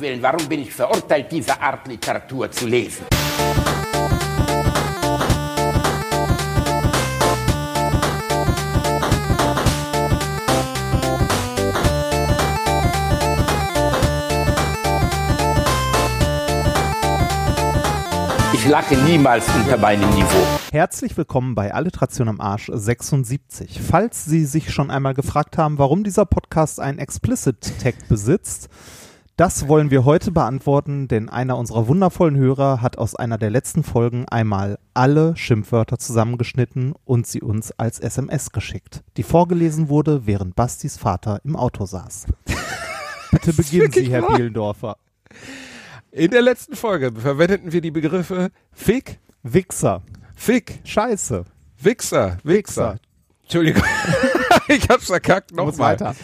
Willen, warum bin ich verurteilt, diese Art Literatur zu lesen? Ich lache niemals unter meinem Niveau. Herzlich willkommen bei Alliteration am Arsch 76. Falls Sie sich schon einmal gefragt haben, warum dieser Podcast einen Explicit Tag besitzt, das wollen wir heute beantworten, denn einer unserer wundervollen Hörer hat aus einer der letzten Folgen einmal alle Schimpfwörter zusammengeschnitten und sie uns als SMS geschickt, die vorgelesen wurde, während Bastis Vater im Auto saß. Bitte beginnen Sie, Herr wahr? Bielendorfer. In der letzten Folge verwendeten wir die Begriffe Fick, Wichser, Fick, Scheiße, Wichser, Wichser. Entschuldigung, ich hab's verkackt. Nochmal. weiter.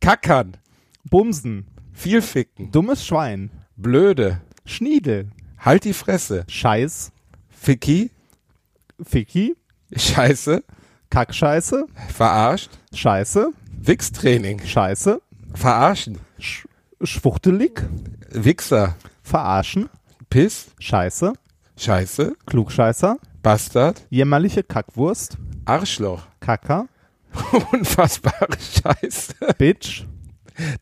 Kackern, Bumsen, viel ficken, dummes Schwein, blöde, Schniedel, halt die Fresse, Scheiß, Ficky, Ficky, Scheiße, Kackscheiße, verarscht, Scheiße, Wichstraining, Scheiße, verarschen, Sch Schwuchtelig, Wichser, Verarschen, Piss, Scheiße, Scheiße, Klugscheißer, Bastard, jämmerliche Kackwurst, Arschloch, Kacker, unfassbare Scheiße, Bitch,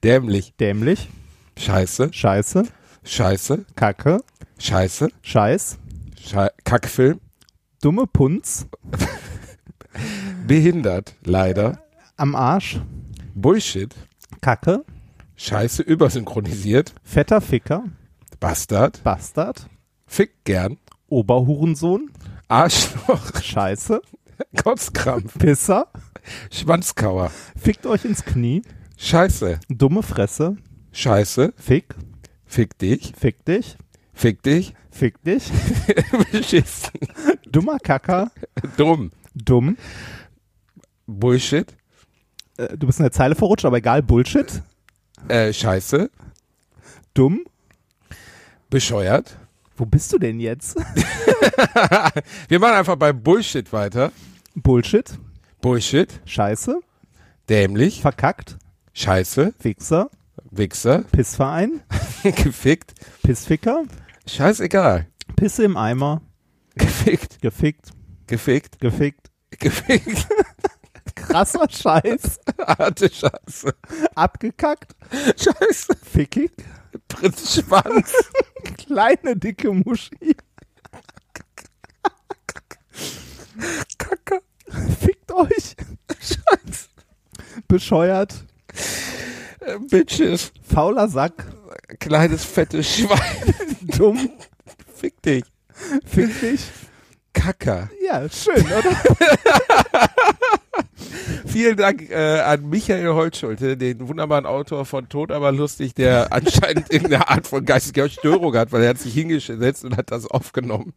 dämlich, dämlich, Scheiße, Scheiße, Scheiße, Kacke, Scheiße, Scheiß, Schei Kackfilm, dumme Punz, behindert, leider, am Arsch, Bullshit, Kacke, Scheiße übersynchronisiert, fetter Ficker, Bastard, Bastard, Fick gern, Oberhurensohn, Arschloch, Scheiße, Kotzkrampf, Pisser, Schwanzkauer, fickt euch ins Knie, Scheiße, dumme Fresse, Scheiße, Fick, Fick dich, fick dich, Fick dich, fick dich, Beschissen, dummer Kacker, Dumm, dumm, Bullshit, äh, du bist in der Zeile verrutscht, aber egal, Bullshit, äh, Scheiße, dumm, bescheuert. wo bist du denn jetzt? Wir machen einfach bei Bullshit weiter. Bullshit, Bullshit, Scheiße, dämlich, verkackt, Scheiße, Wichser, Wichser, Pissverein, gefickt, Pissficker, scheißegal, Pisse im Eimer, gefickt, gefickt, gefickt, gefickt, gefickt, krasser Scheiß, harte Scheiße, abgekackt, Scheiße, fickig, Prinz Schwanz, kleine dicke Muschi, Kacke, fickt euch, Scheiße, bescheuert, Bitches, fauler Sack, kleines fettes Schwein, dumm, fick dich, fick dich. Kacker. Ja, schön, oder? Vielen Dank äh, an Michael Holtschulte, den wunderbaren Autor von Tot aber lustig, der anscheinend irgendeine Art von geistiger Störung hat, weil er hat sich hingesetzt und hat das aufgenommen,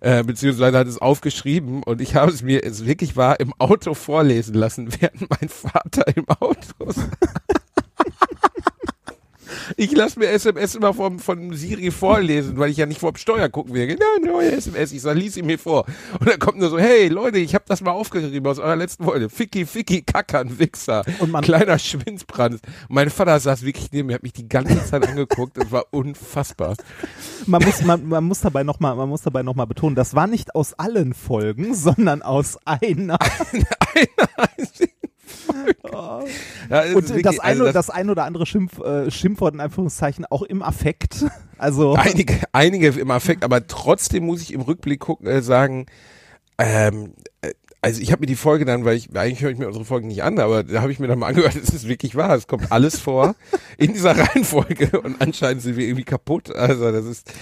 äh, beziehungsweise hat es aufgeschrieben und ich habe es mir, es wirklich war, im Auto vorlesen lassen, während mein Vater im Auto. Ich lasse mir SMS immer vom, von Siri vorlesen, weil ich ja nicht vorm Steuer gucken will. Ja, neue SMS. Ich sage, lies sie mir vor. Und dann kommt nur so, hey Leute, ich habe das mal aufgeschrieben aus eurer letzten Folge. Ficky, Ficky, Kackern, Wichser. Und man- kleiner Schwinzbrand. Mein Vater saß wirklich neben mir, hat mich die ganze Zeit angeguckt. Das war unfassbar. Man muss, man, man muss dabei nochmal, man muss dabei noch mal betonen, das war nicht aus allen Folgen, sondern aus einer. Ja, Und das, eine, also das, ein oder andere Schimpf, äh, Schimpfwort in Anführungszeichen auch im Affekt. Also einige, einige im Affekt, aber trotzdem muss ich im Rückblick gucken, äh, sagen, ähm, äh, also ich habe mir die Folge dann, weil ich eigentlich höre ich mir unsere Folgen nicht an, aber da habe ich mir dann mal angehört, es ist wirklich wahr, es kommt alles vor in dieser Reihenfolge und anscheinend sind wir irgendwie kaputt. Also das ist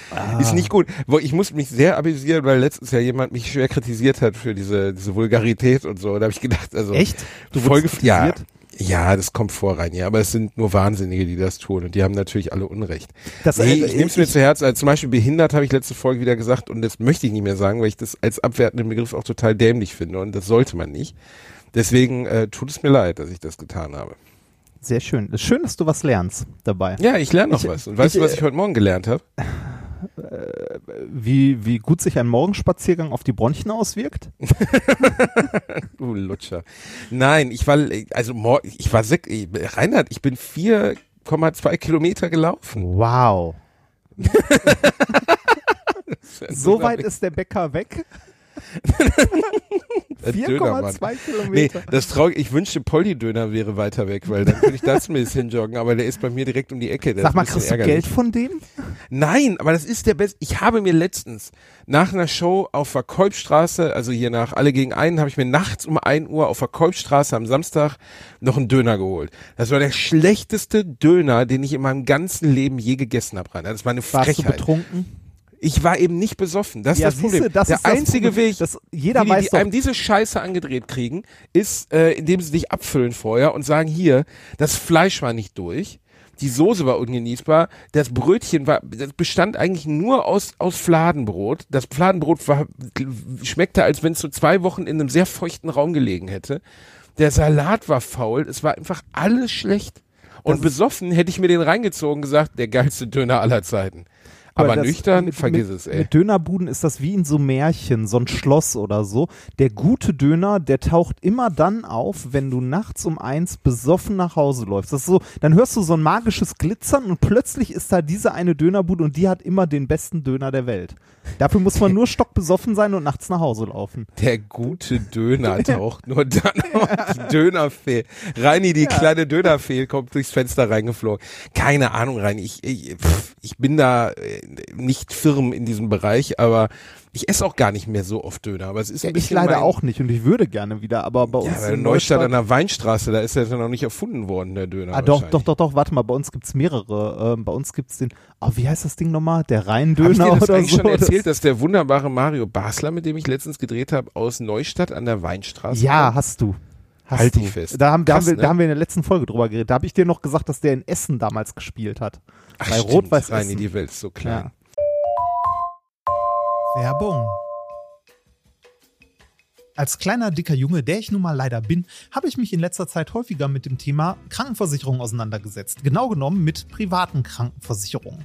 ist nicht gut. Ich muss mich sehr amüsieren, weil letztens ja jemand mich schwer kritisiert hat für diese diese Vulgarität und so. Da habe ich gedacht, also Echt? Du Folge ja, kritisiert? Ja, das kommt vor rein, ja, aber es sind nur Wahnsinnige, die das tun und die haben natürlich alle Unrecht. Das, Nee, äh, ich nehme es mir zu Herzen. Also zum Beispiel behindert habe ich letzte Folge wieder gesagt und das möchte ich nicht mehr sagen, weil ich das als abwertenden Begriff auch total dämlich finde und das sollte man nicht. Deswegen äh, tut es mir leid, dass ich das getan habe. Sehr schön. Es ist schön, dass du was lernst dabei. Ja, ich lerne noch Ich- was. Und weißt ich, du, was äh, ich heute Morgen gelernt habe? Wie, wie gut sich ein Morgenspaziergang auf die Bronchien auswirkt? Du Uh, Lutscher. Nein, ich war, also ich war Reinhard, ich bin vier 4,2 Kilometer gelaufen. Wow. so weit ist der Bäcker weg. Der Dönermann. 4,2 Nee, Kilometer. das traurig. Ich wünschte, Polly-Döner wäre weiter weg, weil dann könnte ich das ein bisschen joggen, aber der ist bei mir direkt um die Ecke. Das Sag mal, kriegst du. Geld von dem? Nein, aber das ist der beste. Ich habe mir letztens nach einer Show auf der Kolbstraße, also hier nach Alle gegen einen, habe ich mir nachts um 1 Uhr auf der Kolbstraße am Samstag noch einen Döner geholt. Das war der schlechteste Döner, den ich in meinem ganzen Leben je gegessen habe. Das war eine Warst du Frechheit. betrunken? Ich war eben nicht besoffen. Das ist das Problem. das der ist das einzige Problem. Weg, Das, jeder wie die, weiß die doch, einem diese Scheiße angedreht kriegen, ist, äh, indem sie dich abfüllen vorher und sagen, hier, das Fleisch war nicht durch, die Soße war ungenießbar, das Brötchen war, das bestand eigentlich nur aus, aus Fladenbrot. Das Fladenbrot war, schmeckte, als wenn es so zwei Wochen in einem sehr feuchten Raum gelegen hätte. Der Salat war faul, es war einfach alles schlecht. Und besoffen hätte ich mir den reingezogen und gesagt, der geilste Döner aller Zeiten. Aber das- nüchtern, mit, vergiss mit, es, ey. Mit Dönerbuden ist das wie in so Märchen, so ein Schloss oder so. Der gute Döner, der taucht immer dann auf, wenn du nachts um eins besoffen nach Hause läufst. Das ist so, dann hörst du so ein magisches Glitzern und plötzlich ist da diese eine Dönerbude und die hat immer den besten Döner der Welt. Dafür muss man nur stockbesoffen sein und nachts nach Hause laufen. Der gute Döner taucht nur dann auf. Die Dönerfee. Reini, die kleine Dönerfee kommt durchs Fenster reingeflogen. Keine Ahnung, Reini. Ich, ich, pff, ich bin da äh, nicht firm in diesem Bereich, aber ich esse auch gar nicht mehr so oft Döner. Aber es ist ein ich bisschen leider mein, auch nicht und ich würde gerne wieder, aber bei uns Ja, in Neustadt an der Weinstraße, da ist er ja noch nicht erfunden worden, der Döner. Ah, doch, doch, doch, doch, warte mal, bei uns gibt's mehrere. Ähm, bei uns gibt's den, ah, wie heißt das Ding nochmal? Der ich Rheindöner oder eigentlich so. schon erzählt, Das- dass der wunderbare Mario Basler, mit dem ich letztens gedreht habe, aus Neustadt an der Weinstraße Ja, kommt? hast du. Hast Halt du. dich fest. Da haben, da, Krass, haben wir, ne? da haben wir in der letzten Folge drüber geredet. Da habe ich dir noch gesagt, dass der in Essen damals gespielt hat. Ach, bei stimmt, Rot-Weiß Essen. die Welt so klein. Ja. Werbung. Als kleiner, dicker Junge, der ich nun mal leider bin, habe ich mich in letzter Zeit häufiger mit dem Thema Krankenversicherung auseinandergesetzt. Genau genommen mit privaten Krankenversicherungen.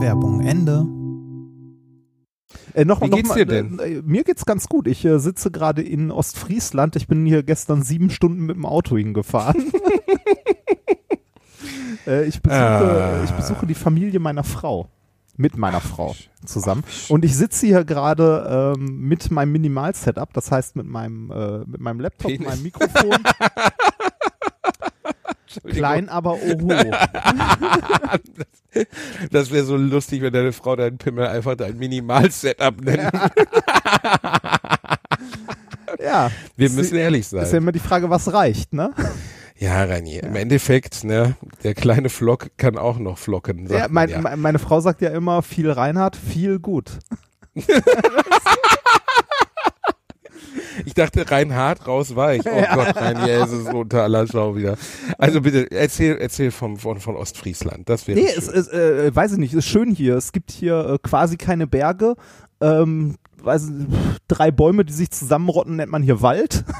Werbung Ende. Äh, noch, Wie noch geht's mal, dir denn? Äh, mir geht's ganz gut. Ich äh, sitze gerade in Ostfriesland. Ich bin hier gestern sieben Stunden mit dem Auto hingefahren. äh, ich, besuche, Ah. ich besuche die Familie meiner Frau. Mit meiner Frau zusammen. Und ich sitze hier gerade ähm, mit meinem Minimal-Setup, das heißt mit meinem, äh, mit meinem Laptop, Penis. meinem Mikrofon. Klein, aber oho. Das wäre so lustig, wenn deine Frau deinen Pimmel einfach dein Minimal-Setup nennt. Ja. Wir müssen ehrlich Ist ja sein. immer die Frage, was reicht, ne? Ja, Reini, im Endeffekt, ne, der kleine Flock kann auch noch flocken. Ja, mein, ja. me- Meine Frau sagt ja immer, viel Reinhard, viel gut. Ich dachte, Reinhard raus weich. Oh Gott, Reini, ey, es ist unter aller Schau wieder. Also bitte, erzähl, erzähl vom, von, von Ostfriesland. Das wäre Nee, schön. es ist, äh, weiß ich nicht, ist schön hier. Es gibt hier äh, quasi keine Berge. Ähm, weiß, drei Bäume, die sich zusammenrotten, nennt man hier Wald.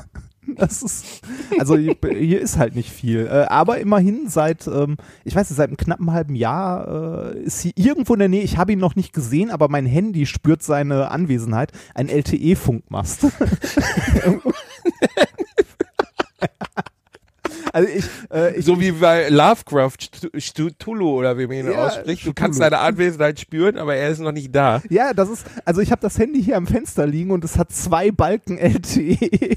Das ist, also hier, ist halt nicht viel. Äh, aber immerhin seit, ähm, ich weiß nicht, seit einem knappen halben Jahr äh, ist hier irgendwo in der Nähe, ich habe ihn noch nicht gesehen, aber mein Handy spürt seine Anwesenheit, ein LTE-Funkmast. Also ich, äh, ich, so wie bei Lovecraft, Cthulhu oder wie man ihn Ja, ausspricht. Du kannst seine Anwesenheit spüren, aber er ist noch nicht da. ja, das ist, also ich habe das Handy hier am Fenster liegen und es hat zwei Balken LTE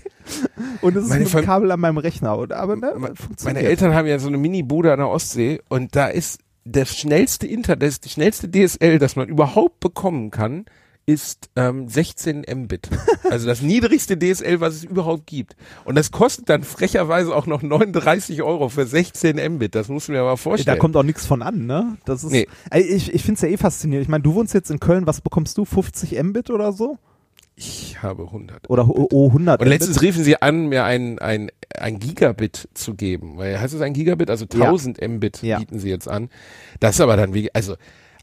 und es ist Meine mit Fam- Kabel an meinem Rechner. Und, aber ne, Me- funktioniert. Meine Eltern haben ja so eine Mini-Bude an der Ostsee und da ist das schnellste Internet, das schnellste DSL, das man überhaupt bekommen kann, ist ähm, 16 Mbit. Also das niedrigste DSL, was es überhaupt gibt. Und das kostet dann frecherweise auch noch 39 Euro für 16 Mbit. Das muss man mir mal Da vorstellen. kommt auch nichts von an, ne? Das ist, Nee. Ey, ich, ich finde es ja eh faszinierend. Ich meine, du wohnst jetzt in Köln, was bekommst du? 50 Mbit oder so? ich habe 100. Oder oh, oh, 100 Und letztens Mbit? riefen sie an, mir ein, ein, ein Gigabit zu geben. Weil heißt es ein Gigabit? Also Ja. 1000 Mbit Ja. bieten sie jetzt an. Das ist aber dann wie, also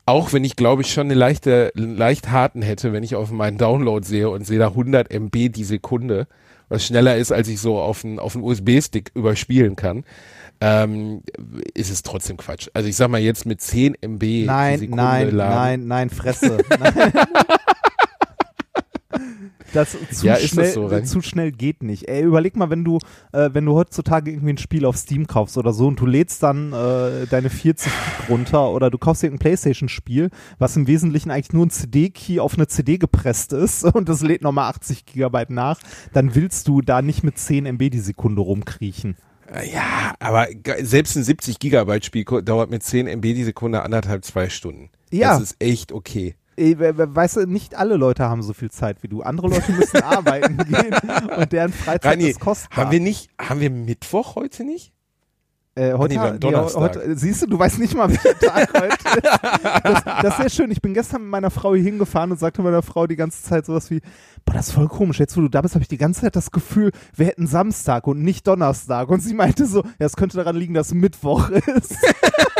auch wenn ich glaube ich schon eine leichte, leicht harten hätte, wenn ich auf meinen Download sehe und sehe da 100 MB die Sekunde, was schneller ist, als ich so auf einen, auf einen USB-Stick überspielen kann, ähm, ist es trotzdem Quatsch. Also ich sag mal jetzt mit 10 MB die Nein, Sekunde nein, laden. nein, nein, Fresse. Nein. Das zu Ja, ist das schnell, so, zu schnell geht nicht. Ey, überleg mal, wenn du, äh, wenn du heutzutage irgendwie ein Spiel auf Steam kaufst oder so und du lädst dann äh, deine 40 Gig runter oder du kaufst dir ein Playstation-Spiel, was im Wesentlichen eigentlich nur ein CD-Key auf eine CD gepresst ist und das lädt nochmal 80 Gigabyte nach, dann willst du da nicht mit 10 MB die Sekunde rumkriechen. Ja, aber selbst ein 70 Gigabyte Spiel dauert mit 10 MB die Sekunde anderthalb, zwei Stunden. Ja. Das ist echt okay. Weißt du, nicht alle Leute haben so viel Zeit wie du. Andere Leute müssen arbeiten gehen und deren Freizeit Rani, ist kostbar. haben wir nicht, haben wir Mittwoch heute nicht? Äh, heute, nee, haben nee, Donnerstag. heute, siehst du, du weißt nicht mal, welcher Tag heute ist. Das, das ist sehr schön. Ich bin gestern mit meiner Frau hier hingefahren und sagte meiner Frau die ganze Zeit sowas wie, boah, das ist voll komisch. Jetzt, wo du da bist, habe ich die ganze Zeit das Gefühl, wir hätten Samstag und nicht Donnerstag. Und sie meinte so, ja, es könnte daran liegen, dass Mittwoch ist.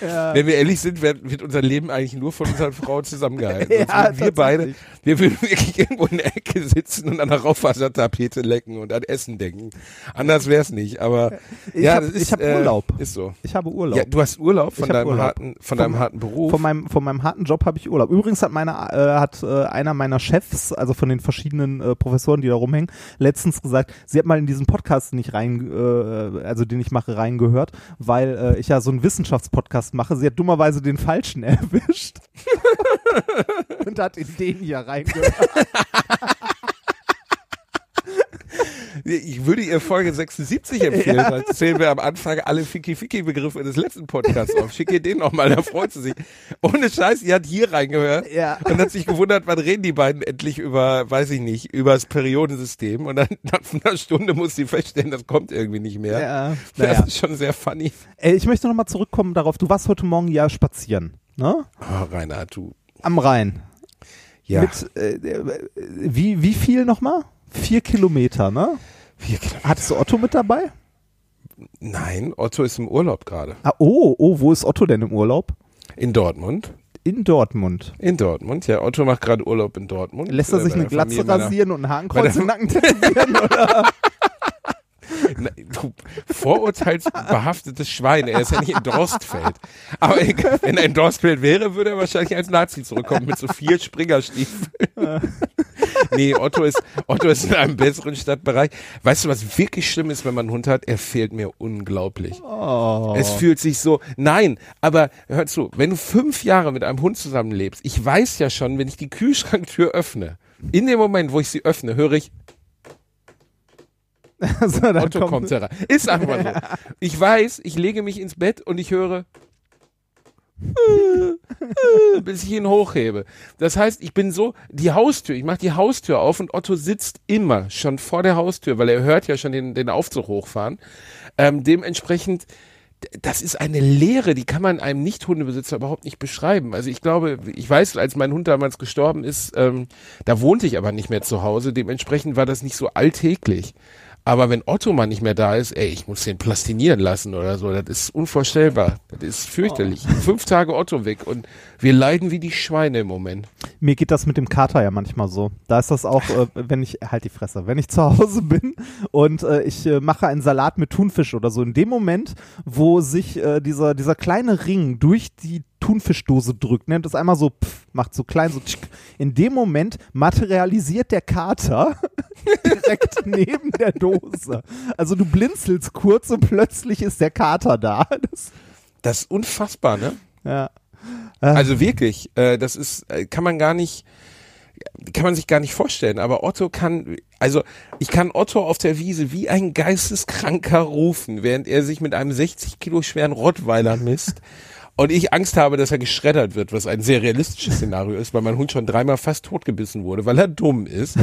ja. Wenn wir ehrlich sind, wird, wird unser Leben eigentlich nur von unseren Frauen zusammengehalten. Ja, wir beide, wir würden wirklich irgendwo in der Ecke sitzen und an der Raufasertapete lecken und an Essen denken. Anders wär's nicht, aber Ich ja, hab- ist, ich hab äh, Urlaub. Ist so. Ich habe Urlaub. Ja, du hast Urlaub von deinem Urlaub. harten, von Vom- deinem harten Beruf. Von meinem, von meinem harten Job habe ich Urlaub. Übrigens hat meine, äh, hat äh, einer meiner Chefs, also von den verschiedenen äh, Professoren, die da rumhängen, letztens gesagt, sie hat mal in diesen Podcast nicht rein, äh, also den ich mache, reingehört, weil äh, ich ja so einen Wissenschaftspodcast mache. Sie hat dummerweise den falschen erwischt und hat in den hier reingehört. Ich würde ihr Folge 76 empfehlen. Da erzählen wir am Anfang alle Ficky-Ficky-Begriffe des letzten Podcasts auf. Schick ihr den nochmal, da freut sie sich. Ohne Scheiß, die hat hier reingehört Ja. und hat sich gewundert, wann reden die beiden endlich über, weiß ich nicht, über das Periodensystem. Und dann nach einer Stunde muss sie feststellen, das kommt irgendwie nicht mehr. Ja, Das naja. ist schon sehr funny. Ey, ich möchte nochmal zurückkommen darauf, du warst heute Morgen ja spazieren, ne? Oh, Reinhard, du. Am Rhein. Ja. Mit, äh, äh, wie, wie viel nochmal? Vier Kilometer, ne? Vier Kilometer. Hattest du Otto mit dabei? Nein, Otto ist im Urlaub gerade. Ah, oh, oh, wo ist Otto denn im Urlaub? In Dortmund. In Dortmund. In Dortmund, ja. Otto macht gerade Urlaub in Dortmund. Lässt er Äh, sich eine Glatze rasieren und ein Hakenkreuz im Nacken tätowieren? oder? Du vorurteilsbehaftetes Schwein. Er ist ja nicht in Dorstfeld. Aber egal, wenn er in Dorstfeld wäre, würde er wahrscheinlich als Nazi zurückkommen mit so vier Springerstiefeln. nee, Otto ist, Otto ist in einem besseren Stadtbereich. Weißt du, was wirklich schlimm ist, wenn man einen Hund hat? Er fehlt mir unglaublich. Oh. Es fühlt sich so, nein, aber hör zu, wenn du fünf Jahre mit einem Hund zusammenlebst, ich weiß ja schon, wenn ich die Kühlschranktür öffne, in dem Moment, wo ich sie öffne, höre ich, so, dann Otto kommt herein. Ist einfach so. Ich weiß, ich lege mich ins Bett und ich höre, bis ich ihn hochhebe. Das heißt, ich bin so, die Haustür, ich mache die Haustür auf und Otto sitzt immer schon vor der Haustür, weil er hört ja schon den, den Aufzug hochfahren. Ähm, dementsprechend, das ist eine Lehre, die kann man einem Nicht-Hundebesitzer überhaupt nicht beschreiben. Also ich glaube, ich weiß, als mein Hund damals gestorben ist, ähm, da wohnte ich aber nicht mehr zu Hause. Dementsprechend war das nicht so alltäglich. Aber wenn Otto mal nicht mehr da ist, ey, ich muss den plastinieren lassen oder so, das ist unvorstellbar. Das ist fürchterlich. Fünf Tage Otto weg und wir leiden wie die Schweine im Moment. Mir geht das mit dem Kater ja manchmal so. Da ist das auch, äh, wenn ich, halt die Fresse, wenn ich zu Hause bin und äh, ich äh, mache einen Salat mit Thunfisch oder so, in dem Moment, wo sich äh, dieser, dieser kleine Ring durch die Thunfischdose drückt, ne? Das einmal so pff, macht so klein, so tschick. In dem Moment materialisiert der Kater direkt neben der Dose. Also du blinzelst kurz und plötzlich ist der Kater da. Das, Das ist unfassbar, ne? ja. Also wirklich, äh, das ist, äh, kann man gar nicht, kann man sich gar nicht vorstellen. Aber Otto kann, also ich kann Otto auf der Wiese wie ein Geisteskranker rufen, während er sich mit einem 60 Kilo schweren Rottweiler misst. Und ich Angst habe, dass er geschreddert wird, was ein sehr realistisches Szenario ist, weil mein Hund schon dreimal fast totgebissen wurde, weil er dumm ist.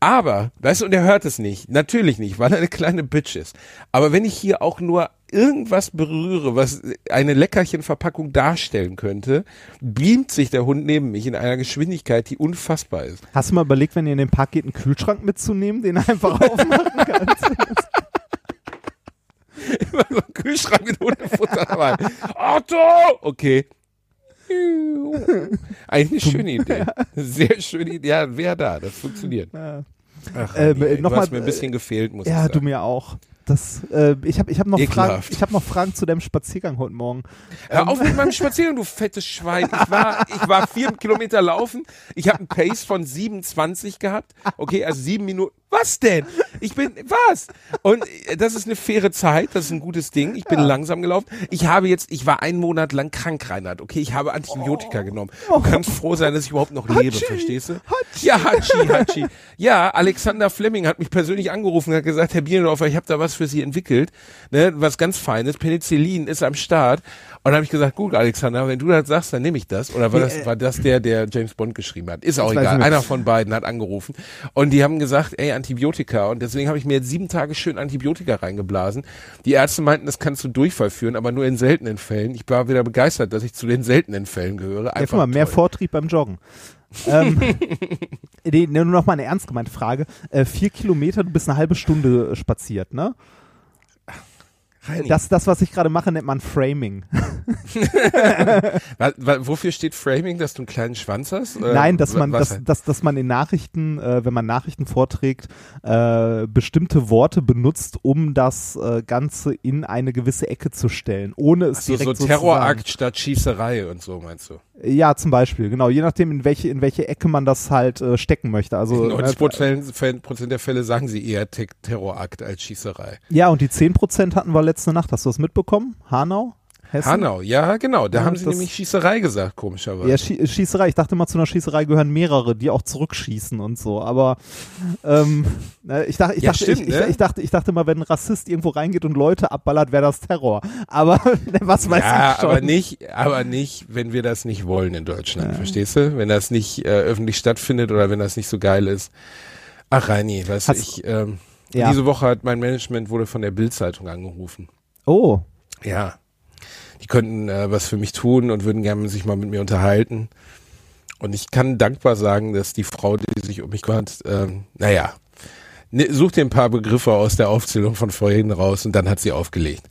Aber, weißt du, und er hört es nicht. Natürlich nicht, weil er eine kleine Bitch ist. Aber wenn ich hier auch nur irgendwas berühre, was eine Leckerchenverpackung darstellen könnte, beamt sich der Hund neben mich in einer Geschwindigkeit, die unfassbar ist. Hast du mal überlegt, wenn ihr in den Park geht, einen Kühlschrank mitzunehmen, den einfach aufmachen kannst? Immer so ein Kühlschrank mit Hundefutter dabei. Otto! Okay. Eigentlich eine schöne Idee. Sehr schöne Idee. Ja, wer da? Das funktioniert. Ach, Ähm, Rani, ey, noch du mal, hast mir ein bisschen gefehlt, muss ja, ich du sagen. mir auch. Das, äh, ich habe ich hab noch, Fragen, ich hab noch Fragen zu deinem Spaziergang heute Morgen. Hör auf mit meinem Spaziergang, du fettes Schwein. Ich war, ich war vier Kilometer laufen. Ich habe einen Pace von 27 gehabt. Okay, also sieben Minuten. Was denn? Ich bin, was? Und äh, das ist eine faire Zeit. Das ist ein gutes Ding. Ich bin langsam gelaufen. Ich habe jetzt, ich war einen Monat lang krank, Reinhard. Okay, ich habe Antibiotika genommen. Du kannst froh sein, dass ich überhaupt noch lebe, verstehst du? Ja, Hatschi, Hatschi. Ja, Alexander Fleming hat mich persönlich angerufen und hat gesagt, Herr Bielendorfer, ich habe da was für Sie entwickelt. Ne, was ganz Feines. Penicillin ist am Start. Und dann habe ich gesagt, gut, Alexander, wenn du das sagst, dann nehme ich das. Oder war das, äh, war das der, der James Bond geschrieben hat? Ist auch egal. Einer von beiden hat angerufen. Und die haben gesagt, ey, Antibiotika. Und deswegen habe ich mir jetzt sieben Tage schön Antibiotika reingeblasen. Die Ärzte meinten, das kann zu Durchfall führen, aber nur in seltenen Fällen. Ich war wieder begeistert, dass ich zu den seltenen Fällen gehöre. Ja, Einfach guck mal, mehr toll. Vortrieb beim Joggen. ähm, nee, nur noch mal eine ernst gemeinte Frage. Äh, vier Kilometer, du bist eine halbe Stunde spaziert, ne? Reini, Das, das, was ich gerade mache, nennt man Framing. wofür steht Framing, dass du einen kleinen Schwanz hast? Oder Nein, dass man, dass, dass, dass man in Nachrichten, äh, wenn man Nachrichten vorträgt, äh, bestimmte Worte benutzt, um das äh, Ganze in eine gewisse Ecke zu stellen, ohne es so, direkt so so Terrorakt statt Schießerei und so, meinst du? Ja, zum Beispiel, genau. Je nachdem, in welche, in welche Ecke man das halt äh, stecken möchte. Also, In äh, 90 Prozent Fäll- Prozent der Fälle sagen sie eher Te Terrorakt als Schießerei. ja, und die 10% hatten wir letzte Nacht. Hast du das mitbekommen? Hanau? Hessen? Hanau, ja, genau. Da Ja, haben sie nämlich Schießerei gesagt, komischerweise. Ja, Schie Schießerei. Ich dachte mal, zu einer Schießerei gehören mehrere, die auch zurückschießen und so. Aber ähm, ich, dachte, ich, Ja, dachte, stimmt, ich, ich, ne? ich, dachte, ich dachte mal, wenn ein Rassist irgendwo reingeht und Leute abballert, wäre das Terror. Aber was weiß ja, ich schon. aber nicht, aber nicht, wenn wir das nicht wollen in Deutschland, verstehst du? Wenn das nicht äh, öffentlich stattfindet oder wenn das nicht so geil ist. Ach, Reini, weißt du, ich, ähm, Ja. diese Woche hat mein Management wurde von der Bild-Zeitung angerufen. Oh, Ja. Die könnten äh, was für mich tun und würden gerne sich mal mit mir unterhalten. Und ich kann dankbar sagen, dass die Frau, die sich um mich kümmert, ähm, naja, ne, such dir ein paar Begriffe aus der Aufzählung von vorhin raus und dann hat sie aufgelegt.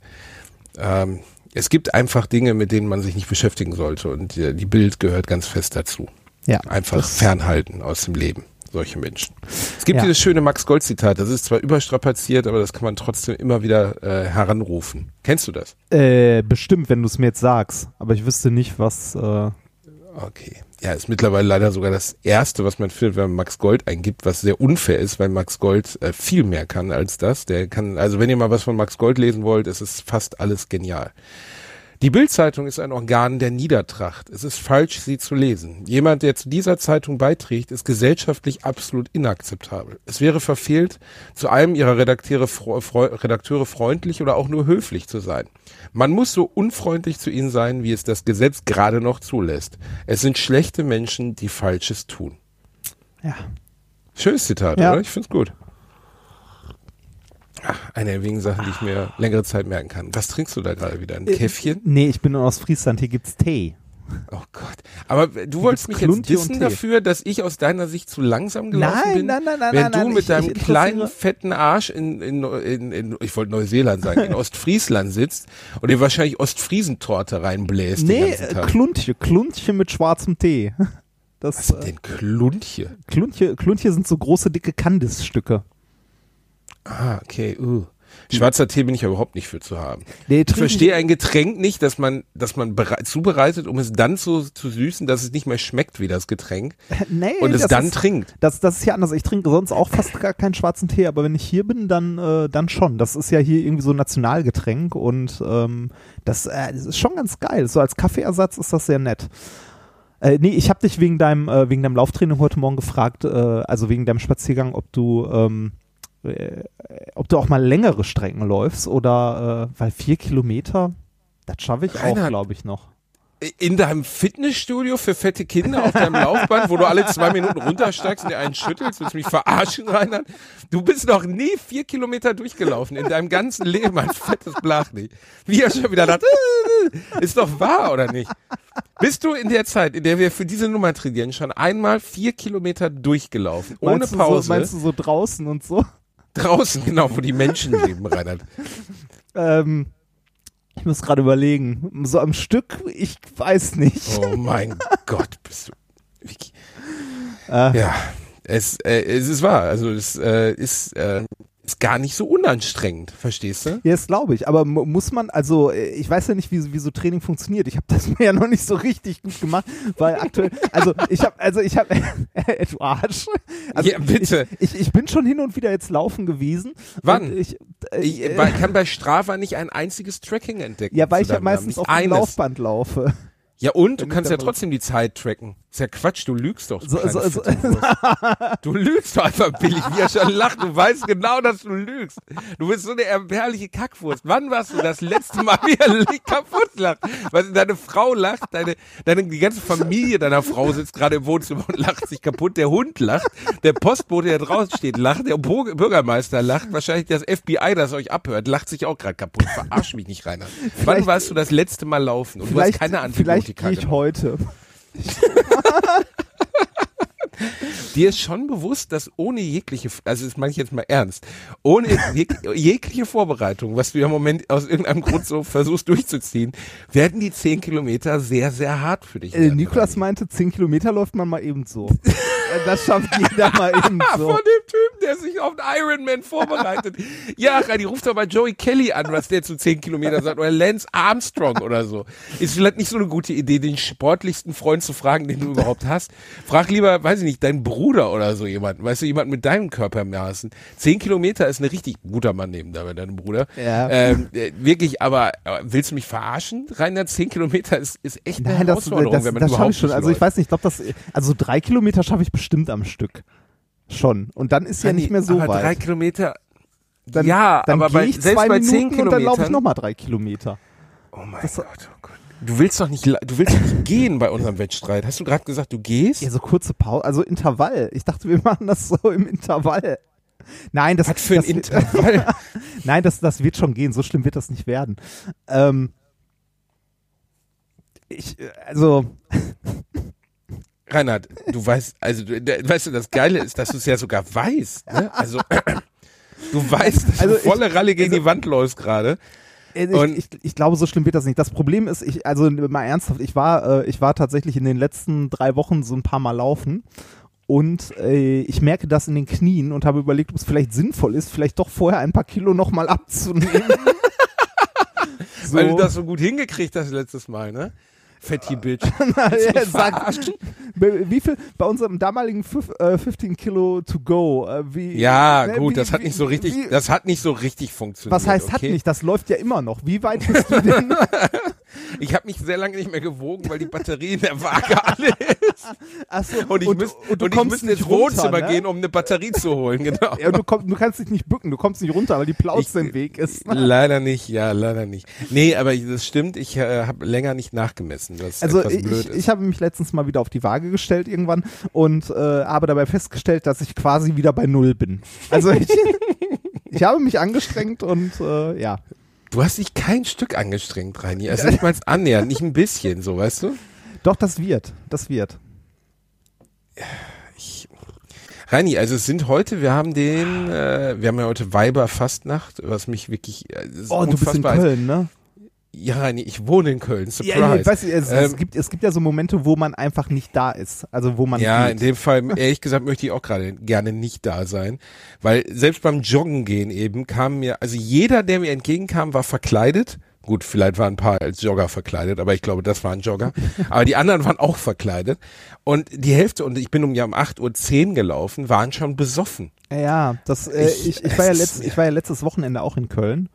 Ähm, es gibt einfach Dinge, mit denen man sich nicht beschäftigen sollte und äh, die Bild gehört ganz fest dazu. ja. Einfach fernhalten aus dem Leben, solche Menschen. Es gibt Ja. dieses schöne Max Gold Zitat, das ist zwar überstrapaziert, aber das kann man trotzdem immer wieder äh, heranrufen. Kennst du das? Äh, bestimmt, wenn du es mir jetzt sagst. Aber ich wüsste nicht, was. Äh, Okay. Ja, ist mittlerweile leider sogar das erste, was man findet, wenn man Max Gold eingibt, was sehr unfair ist, weil Max Gold äh, viel mehr kann als das. Der kann, also wenn ihr mal was von Max Gold lesen wollt, ist es fast alles genial. Die Bildzeitung ist ein Organ der Niedertracht. Es ist falsch, sie zu lesen. Jemand, der zu dieser Zeitung beiträgt, ist gesellschaftlich absolut inakzeptabel. Es wäre verfehlt, zu einem ihrer Redakteure, Redakteure freundlich oder auch nur höflich zu sein. Man muss so unfreundlich zu ihnen sein, wie es das Gesetz gerade noch zulässt. Es sind schlechte Menschen, die Falsches tun. ja. Schönes Zitat, Ja. oder? Ich find's gut. Ach, eine der wenigen Sachen, die ich mir längere Zeit merken kann. Was trinkst du da gerade wieder? Ein Käffchen? Nee, ich bin in Ostfriesland, hier gibt's Tee. Oh Gott. Aber du wolltest mich jetzt dissen Tee. dafür, dass ich aus deiner Sicht zu langsam gelaufen Nein, bin? nein, nein, nein, Wenn nein, du nein, mit ich- deinem ich kleinen, fetten Arsch in, in, in, in ich wollte Neuseeland sagen, in Ostfriesland sitzt und dir wahrscheinlich Ostfriesentorte reinbläst Nee, äh. Kluntje, Kluntje mit schwarzem Tee. Das, Was sind äh, denn Kluntje? Kluntje, Kluntje sind so große, dicke Kandisstücke. Ah, okay, uh. Schwarzer Tee bin ich ja überhaupt nicht für zu haben. Nee, Ich verstehe ein Getränk nicht, dass man, dass man berei- zubereitet, um es dann zu, zu süßen, dass es nicht mehr schmeckt wie das Getränk nee, und es dann ist, trinkt. Das, das ist ja anders. Ich trinke sonst auch fast gar keinen schwarzen Tee, aber wenn ich hier bin, dann, äh, dann schon. Das ist ja hier irgendwie so ein Nationalgetränk und ähm, das, äh, das ist schon ganz geil. So als Kaffeeersatz ist das sehr nett. Äh, nee, ich habe dich wegen deinem, äh, wegen deinem Lauftraining heute Morgen gefragt, äh, also wegen deinem Spaziergang, ob du, ähm, äh, ob du auch mal längere Strecken läufst oder, äh, weil vier Kilometer, das schaffe ich auch, Reinhard, glaube ich, noch. In deinem Fitnessstudio für fette Kinder auf deinem Laufband, wo du alle zwei Minuten runtersteigst und dir einen schüttelst, willst du mich verarschen, Reinhard? Du bist noch nie vier Kilometer durchgelaufen in deinem ganzen Leben, ein fettes Blach nicht. Wie er schon wieder dachte, ist doch wahr, oder nicht? Bist du in der Zeit, in der wir für diese Nummer trainieren, schon einmal vier Kilometer durchgelaufen, ohne meinst Pause, so, meinst du so draußen und so? Draußen, genau, wo die Menschen leben, Reinhard? Ähm, ich muss gerade überlegen. So am Stück, ich weiß nicht. Oh mein Gott, bist du. Vicky. Äh, Ja, es, äh, es ist wahr. Also es äh, ist, äh, ist gar nicht so unanstrengend, verstehst du? Ja, das glaube ich. Aber mu- muss man, also äh, ich weiß ja nicht, wie, wie so Training funktioniert. Ich habe das mir ja noch nicht so richtig gut gemacht, weil aktuell, also ich habe, also ich habe, du Arsch. Also Ja, bitte. Ich, ich, ich bin schon hin und wieder jetzt laufen gewesen. Wann? Ich, äh, Ich äh, kann bei Strava nicht ein einziges Tracking entdecken. ja, weil ich ja meistens auf dem. Laufband laufe. Ja und? Du kannst ja trotzdem die Zeit tracken. Ist ja Quatsch, du lügst doch. du So, so, so. Du lügst doch einfach billig, wie er schon lacht. Du weißt genau, dass du lügst. Du bist so eine erbärmliche Kackwurst. Wann warst du das letzte Mal, wie er kaputt lacht? Weißt du, deine Frau lacht, deine, deine, die ganze Familie deiner Frau sitzt gerade im Wohnzimmer und lacht sich kaputt. Der Hund lacht, der Postbote, der draußen steht, lacht, der Bürgermeister lacht, wahrscheinlich das FBI, das euch abhört, lacht sich auch gerade kaputt. Verarsch mich nicht, Rainer. Wann warst du das letzte Mal laufen? Und du hast keine vielleicht Antibiotika gehe ich heute. Dir ist schon bewusst, dass ohne jegliche, also das meine ich jetzt mal ernst, ohne jeg jegliche Vorbereitung, was du ja im Moment aus irgendeinem Grund so versuchst durchzuziehen, werden die zehn Kilometer sehr, sehr hart für dich. Äh, Rani. meinte, 10 Kilometer läuft man mal eben so. Äh, das schafft jeder mal eben so. Von dem Typen, der sich auf den Ironman vorbereitet. ja, Rani, ruf doch mal Joey Kelly an, was der zu 10 Kilometer sagt. Oder Lance Armstrong oder so. Ist vielleicht nicht so eine gute Idee, den sportlichsten Freund zu fragen, den du überhaupt hast. Frag lieber, weiß ich nicht, deinen Bruder oder so jemanden. Weißt du, jemanden mit deinem Körpermaßen. 10 Kilometer ist eine richtig guter Mann neben dabei, deinem Bruder. Ja. Ähm, äh, wirklich, aber äh, willst du mich verarschen? Rainer, 10 Kilometer ist, ist echt eine Nein, das, Herausforderung, das, wenn man das schaffe überhaupt ich schon. nicht Also ich weiß nicht, ich glaube, das, also drei Kilometer schaffe ich bestimmt am Stück. Schon. Und dann ist ja nicht mehr so aber drei weit. Kilometer. Dann, ja, dann aber bei, ich selbst zwei bei Minuten 10 und Kilometern. dann laufe ich nochmal drei Kilometer. Oh mein Gott, oh Gott. Du willst doch nicht, du willst nicht gehen bei unserem Wettstreit. Hast du gerade gesagt, du gehst? Ja, so kurze Pause, also Intervall. Ich dachte, wir machen das so im Intervall. Nein, das, Was für ein das, Intervall. Nein, das, das wird schon gehen. So schlimm wird das nicht werden. Ähm, ich, äh, also, Reinhard, du weißt, also, du, weißt du, das Geile ist, dass du es ja sogar weißt. Ne? Also, du weißt, dass Also du ich- volle Ralle gegen die Wand läufst gerade. Äh, Und- ich, ich, ich glaube, so schlimm wird das nicht. Das Problem ist, ich, also mal ernsthaft, ich war, äh, ich war tatsächlich in den letzten drei Wochen so ein paar Mal laufen und äh, ich merke das in den Knien und habe überlegt, ob es vielleicht sinnvoll ist, vielleicht doch vorher ein paar Kilo nochmal abzunehmen. so. Weil du das so gut hingekriegt hast letztes Mal, ne? Fetty Bitch. ja, sag, wie viel bei unserem damaligen fünf, äh, 15 Kilo to go? Äh, wie, Ja, ne, gut, wie, das hat nicht so richtig, das hat nicht so richtig funktioniert. was heißt hat okay? nicht? Das läuft ja immer noch. Wie weit bist du denn? Ich habe mich sehr lange nicht mehr gewogen, weil die Batterie in der Waage alle ist. Achso, Und ich, und du und ich müsste ins Wohnzimmer ne? gehen, um eine Batterie zu holen, genau. Ja, du, komm, du kannst dich nicht bücken, du kommst nicht runter, weil die Plauze Ich- im Weg ist. Leider nicht, ja, leider nicht. Nee, aber das stimmt, ich äh, habe länger nicht nachgemessen, was Also etwas ich, blöd ich, ist. ich habe mich letztens mal wieder auf die Waage gestellt irgendwann und äh, habe dabei festgestellt, dass ich quasi wieder bei Null bin. Also ich, ich habe mich angestrengt und äh, ja. Du hast dich kein Stück angestrengt, Reini. Also nicht mal annähernd, nicht ein bisschen, so, weißt du? Doch, das wird, das wird. Reini, also es sind heute, wir haben den, äh, wir haben ja heute Weiberfastnacht, was mich wirklich, äh, Oh, du bist in. Köln, ne? Ja, Reini, ich wohne in Köln. Surprise. Ja, ich weiß, es, es, Ähm, gibt, es gibt ja so Momente, wo man einfach nicht da ist. Also wo man Ja, geht. in dem Fall, ehrlich gesagt, möchte ich auch gerade gerne nicht da sein. Weil selbst beim Joggen gehen eben kam mir, also jeder, der mir entgegenkam, war verkleidet. Gut, vielleicht waren ein paar als Jogger verkleidet, aber ich glaube, das waren Jogger. Aber die anderen waren auch verkleidet. Und die Hälfte, und ich bin um ja um 8.10 Uhr gelaufen, waren schon besoffen. Ja, das, äh, Ich- ich, ich, war ja es letzt, ich war ja letztes Wochenende auch in Köln,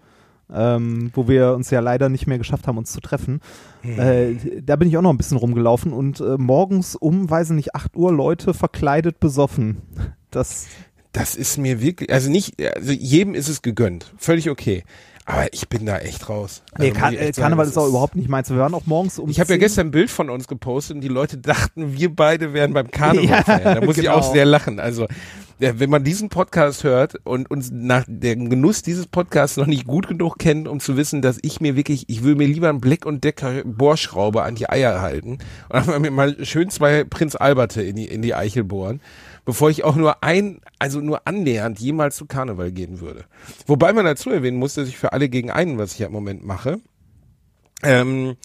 ähm, wo wir uns ja leider nicht mehr geschafft haben, uns zu treffen. Hm. Äh, da bin ich auch noch ein bisschen rumgelaufen und äh, morgens um, weiß ich nicht, 8 Uhr Leute verkleidet besoffen. Das, Das ist mir wirklich, also nicht, also jedem ist es gegönnt. Völlig okay. Aber ich bin da echt raus. Also nee, Kar ich äh, echt sagen, Karneval ist auch überhaupt nicht meins. Wir waren auch morgens um Ich habe ja 10 gestern ein Bild von uns gepostet und die Leute dachten, wir beide wären beim Karneval Ja. Da muss ich auch genau. sehr lachen. Also, wenn man diesen Podcast hört und uns nach dem Genuss dieses Podcasts noch nicht gut genug kennt, um zu wissen, dass ich mir wirklich, ich will mir lieber einen Black und Decker Bohrschraube an die Eier halten und dann mir mal schön zwei Prinz Alberte in die, in die Eichel bohren, bevor ich auch nur ein, also nur annähernd jemals zu Karneval gehen würde. Wobei man dazu erwähnen muss, dass ich für alle gegen einen, was ich ja im Moment mache, ähm,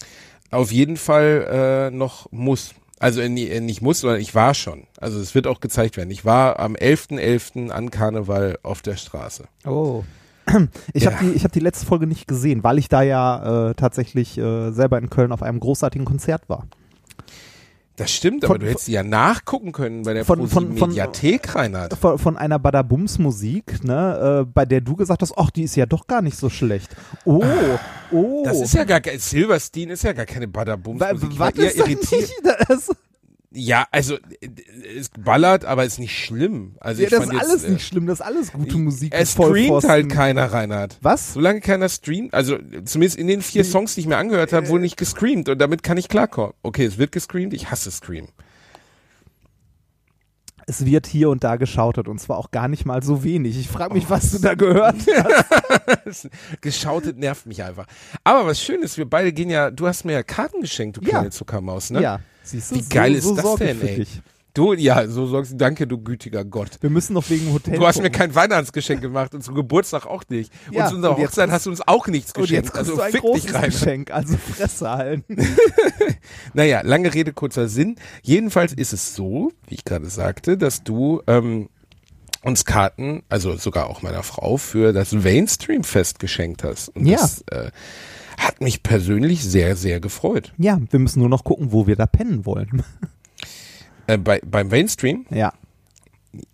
auf jeden Fall äh, noch muss. Also äh, äh, nicht muss, sondern ich war schon. Also es wird auch gezeigt werden. Ich war am 11.11. an Karneval auf der Straße. Oh. Ich Ja. habe die, ich hab die letzte Folge nicht gesehen, weil ich da ja äh, tatsächlich äh, selber in Köln auf einem großartigen Konzert war. Das stimmt, Von- aber du hättest sie ja nachgucken können bei der von- von- von- Mediathek, Reinhard. Von, von einer Badabums-Musik, ne, äh, bei der du gesagt hast, ach, die ist ja doch gar nicht so schlecht. Oh, oh. Das ist ja gar kein, Silverstein ist ja gar keine Badabums. Wa- Musik. Ich was ist irritiert. Das, Ja, also äh, es ballert, aber ist nicht schlimm. Also ja, ich das ist jetzt, alles äh, nicht schlimm, das ist alles gute Musik. Es streamt halt keiner, Reinhard. Was? Solange keiner streamt, also zumindest in den vier Songs, die ich mir angehört habe, wurde nicht gescreamt und damit kann ich klarkommen. Okay, es wird gescreamt, ich hasse Scream. Es wird hier und da geschautet und zwar auch gar nicht mal so wenig. Ich frage mich, was du da gehört hast. Geschautet nervt mich einfach. Aber was schön ist, wir beide gehen ja, du hast mir ja Karten geschenkt, du Ja. kleine Zuckermaus, ne? Ja, siehst du, Wie geil ist so das denn, ey? dich. Du, ja, so sagst du, danke, du gütiger Gott. Wir müssen noch wegen Hotel Du hast mir gucken. kein Weihnachtsgeschenk gemacht und zum Geburtstag auch nicht. Ja, und zu unserer Hochzeit hast du uns auch nichts Und jetzt geschenkt. Also du ein fick großes dich rein. Geschenk, also Fresse halten. Naja, lange Rede, kurzer Sinn. Jedenfalls ist es so, wie ich gerade sagte, dass du ähm, uns Karten, also sogar auch meiner Frau, für das Mainstream-Fest geschenkt hast. Und Ja. das äh, hat mich persönlich sehr, sehr gefreut. Ja, wir müssen nur noch gucken, wo wir da pennen wollen. Äh, bei, beim Mainstream Ja.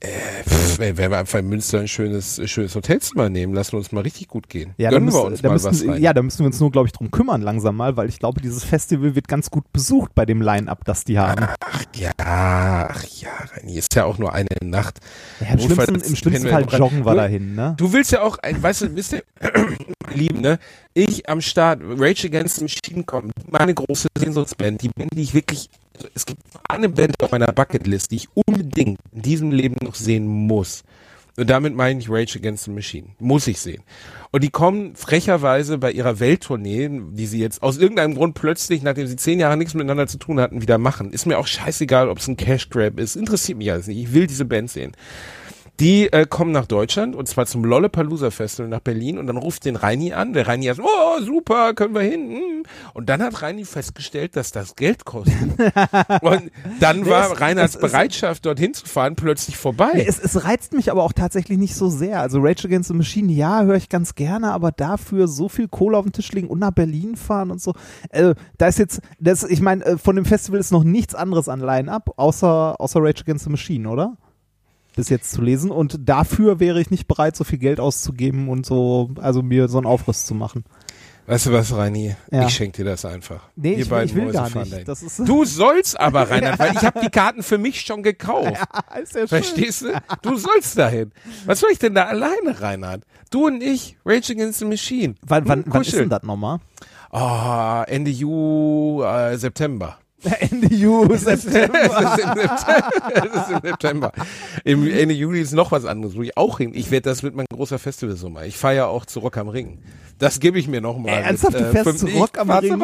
pff, werden wir einfach in Münster ein schönes, schönes Hotelzimmer nehmen. Lassen wir uns mal richtig gut gehen. Ja, da Gönnen müssen, wir uns mal müssen, was rein. ja, da müssen wir uns nur, glaube ich, drum kümmern langsam mal, weil ich glaube, dieses Festival wird ganz gut besucht bei dem Line-Up, das die haben. Ach ja, ach ja, Reini, ist ja auch nur eine Nacht. Ja, Im schlimmsten, im schlimmsten Fall joggen wir dahin, ne? Du willst ja auch, ein, weißt du, wisst ihr, Lieben, ne? Ich am Start, Rage Against the Machine kommen, meine große Sehnsuchtsband, die Band, die ich wirklich, es gibt eine Band auf meiner Bucketlist, die ich unbedingt in diesem Leben noch sehen muss. Und damit meine ich Rage Against the Machine. Muss ich sehen. Und die kommen frecherweise bei ihrer Welttournee, die sie jetzt aus irgendeinem Grund plötzlich, nachdem sie zehn Jahre nichts miteinander zu tun hatten, wieder machen. Ist mir auch scheißegal, ob es ein Cash Grab ist. Interessiert mich alles nicht. Ich will diese Band sehen. Die äh, kommen nach Deutschland und zwar zum Lollapalooza Festival nach Berlin und dann ruft den Reini an. Der Reini sagt, oh super, können wir hin. hm. Und dann hat Reini festgestellt, dass das Geld kostet. und dann Nee, war Reinhards Bereitschaft, dorthin zu fahren, plötzlich vorbei. Nee, es, es reizt mich aber auch tatsächlich nicht so sehr. Also Rage Against the Machine, ja, höre ich ganz gerne, aber dafür so viel Kohle auf den Tisch legen und nach Berlin fahren und so. Äh, da ist jetzt, das, ich meine, äh, von dem Festival ist noch nichts anderes an Line-Up, außer, außer Rage Against the Machine, oder? Bis jetzt zu lesen. Und dafür wäre ich nicht bereit, so viel Geld auszugeben und so, also mir so einen Aufriss zu machen. Weißt du was, Reini? Ja. Ich schenke dir das einfach. Nee, Wir ich, will- ich will Mäuse gar nicht. Das ist, Du sollst aber, Reinhard, weil ich habe die Karten für mich schon gekauft. ist ja schön. Verstehst du? Du sollst dahin. Was soll ich denn da alleine, Reinhard? Du und ich, Rage Against the Machine. Wann, wann, wann ist denn das nochmal? Ah, Ende Ju, äh, September. Ende Juli, September. Das ist im September. Das ist im September. Im Ende Juli ist noch was anderes, wo ich auch hin. Ich werde das mit meinem großer Festivalsummer. Ich feiere auch zu Rock am Ring. Das gebe ich mir noch mal. Ey, ernsthaft, du fährst fünf- zu Rock ich am Ring?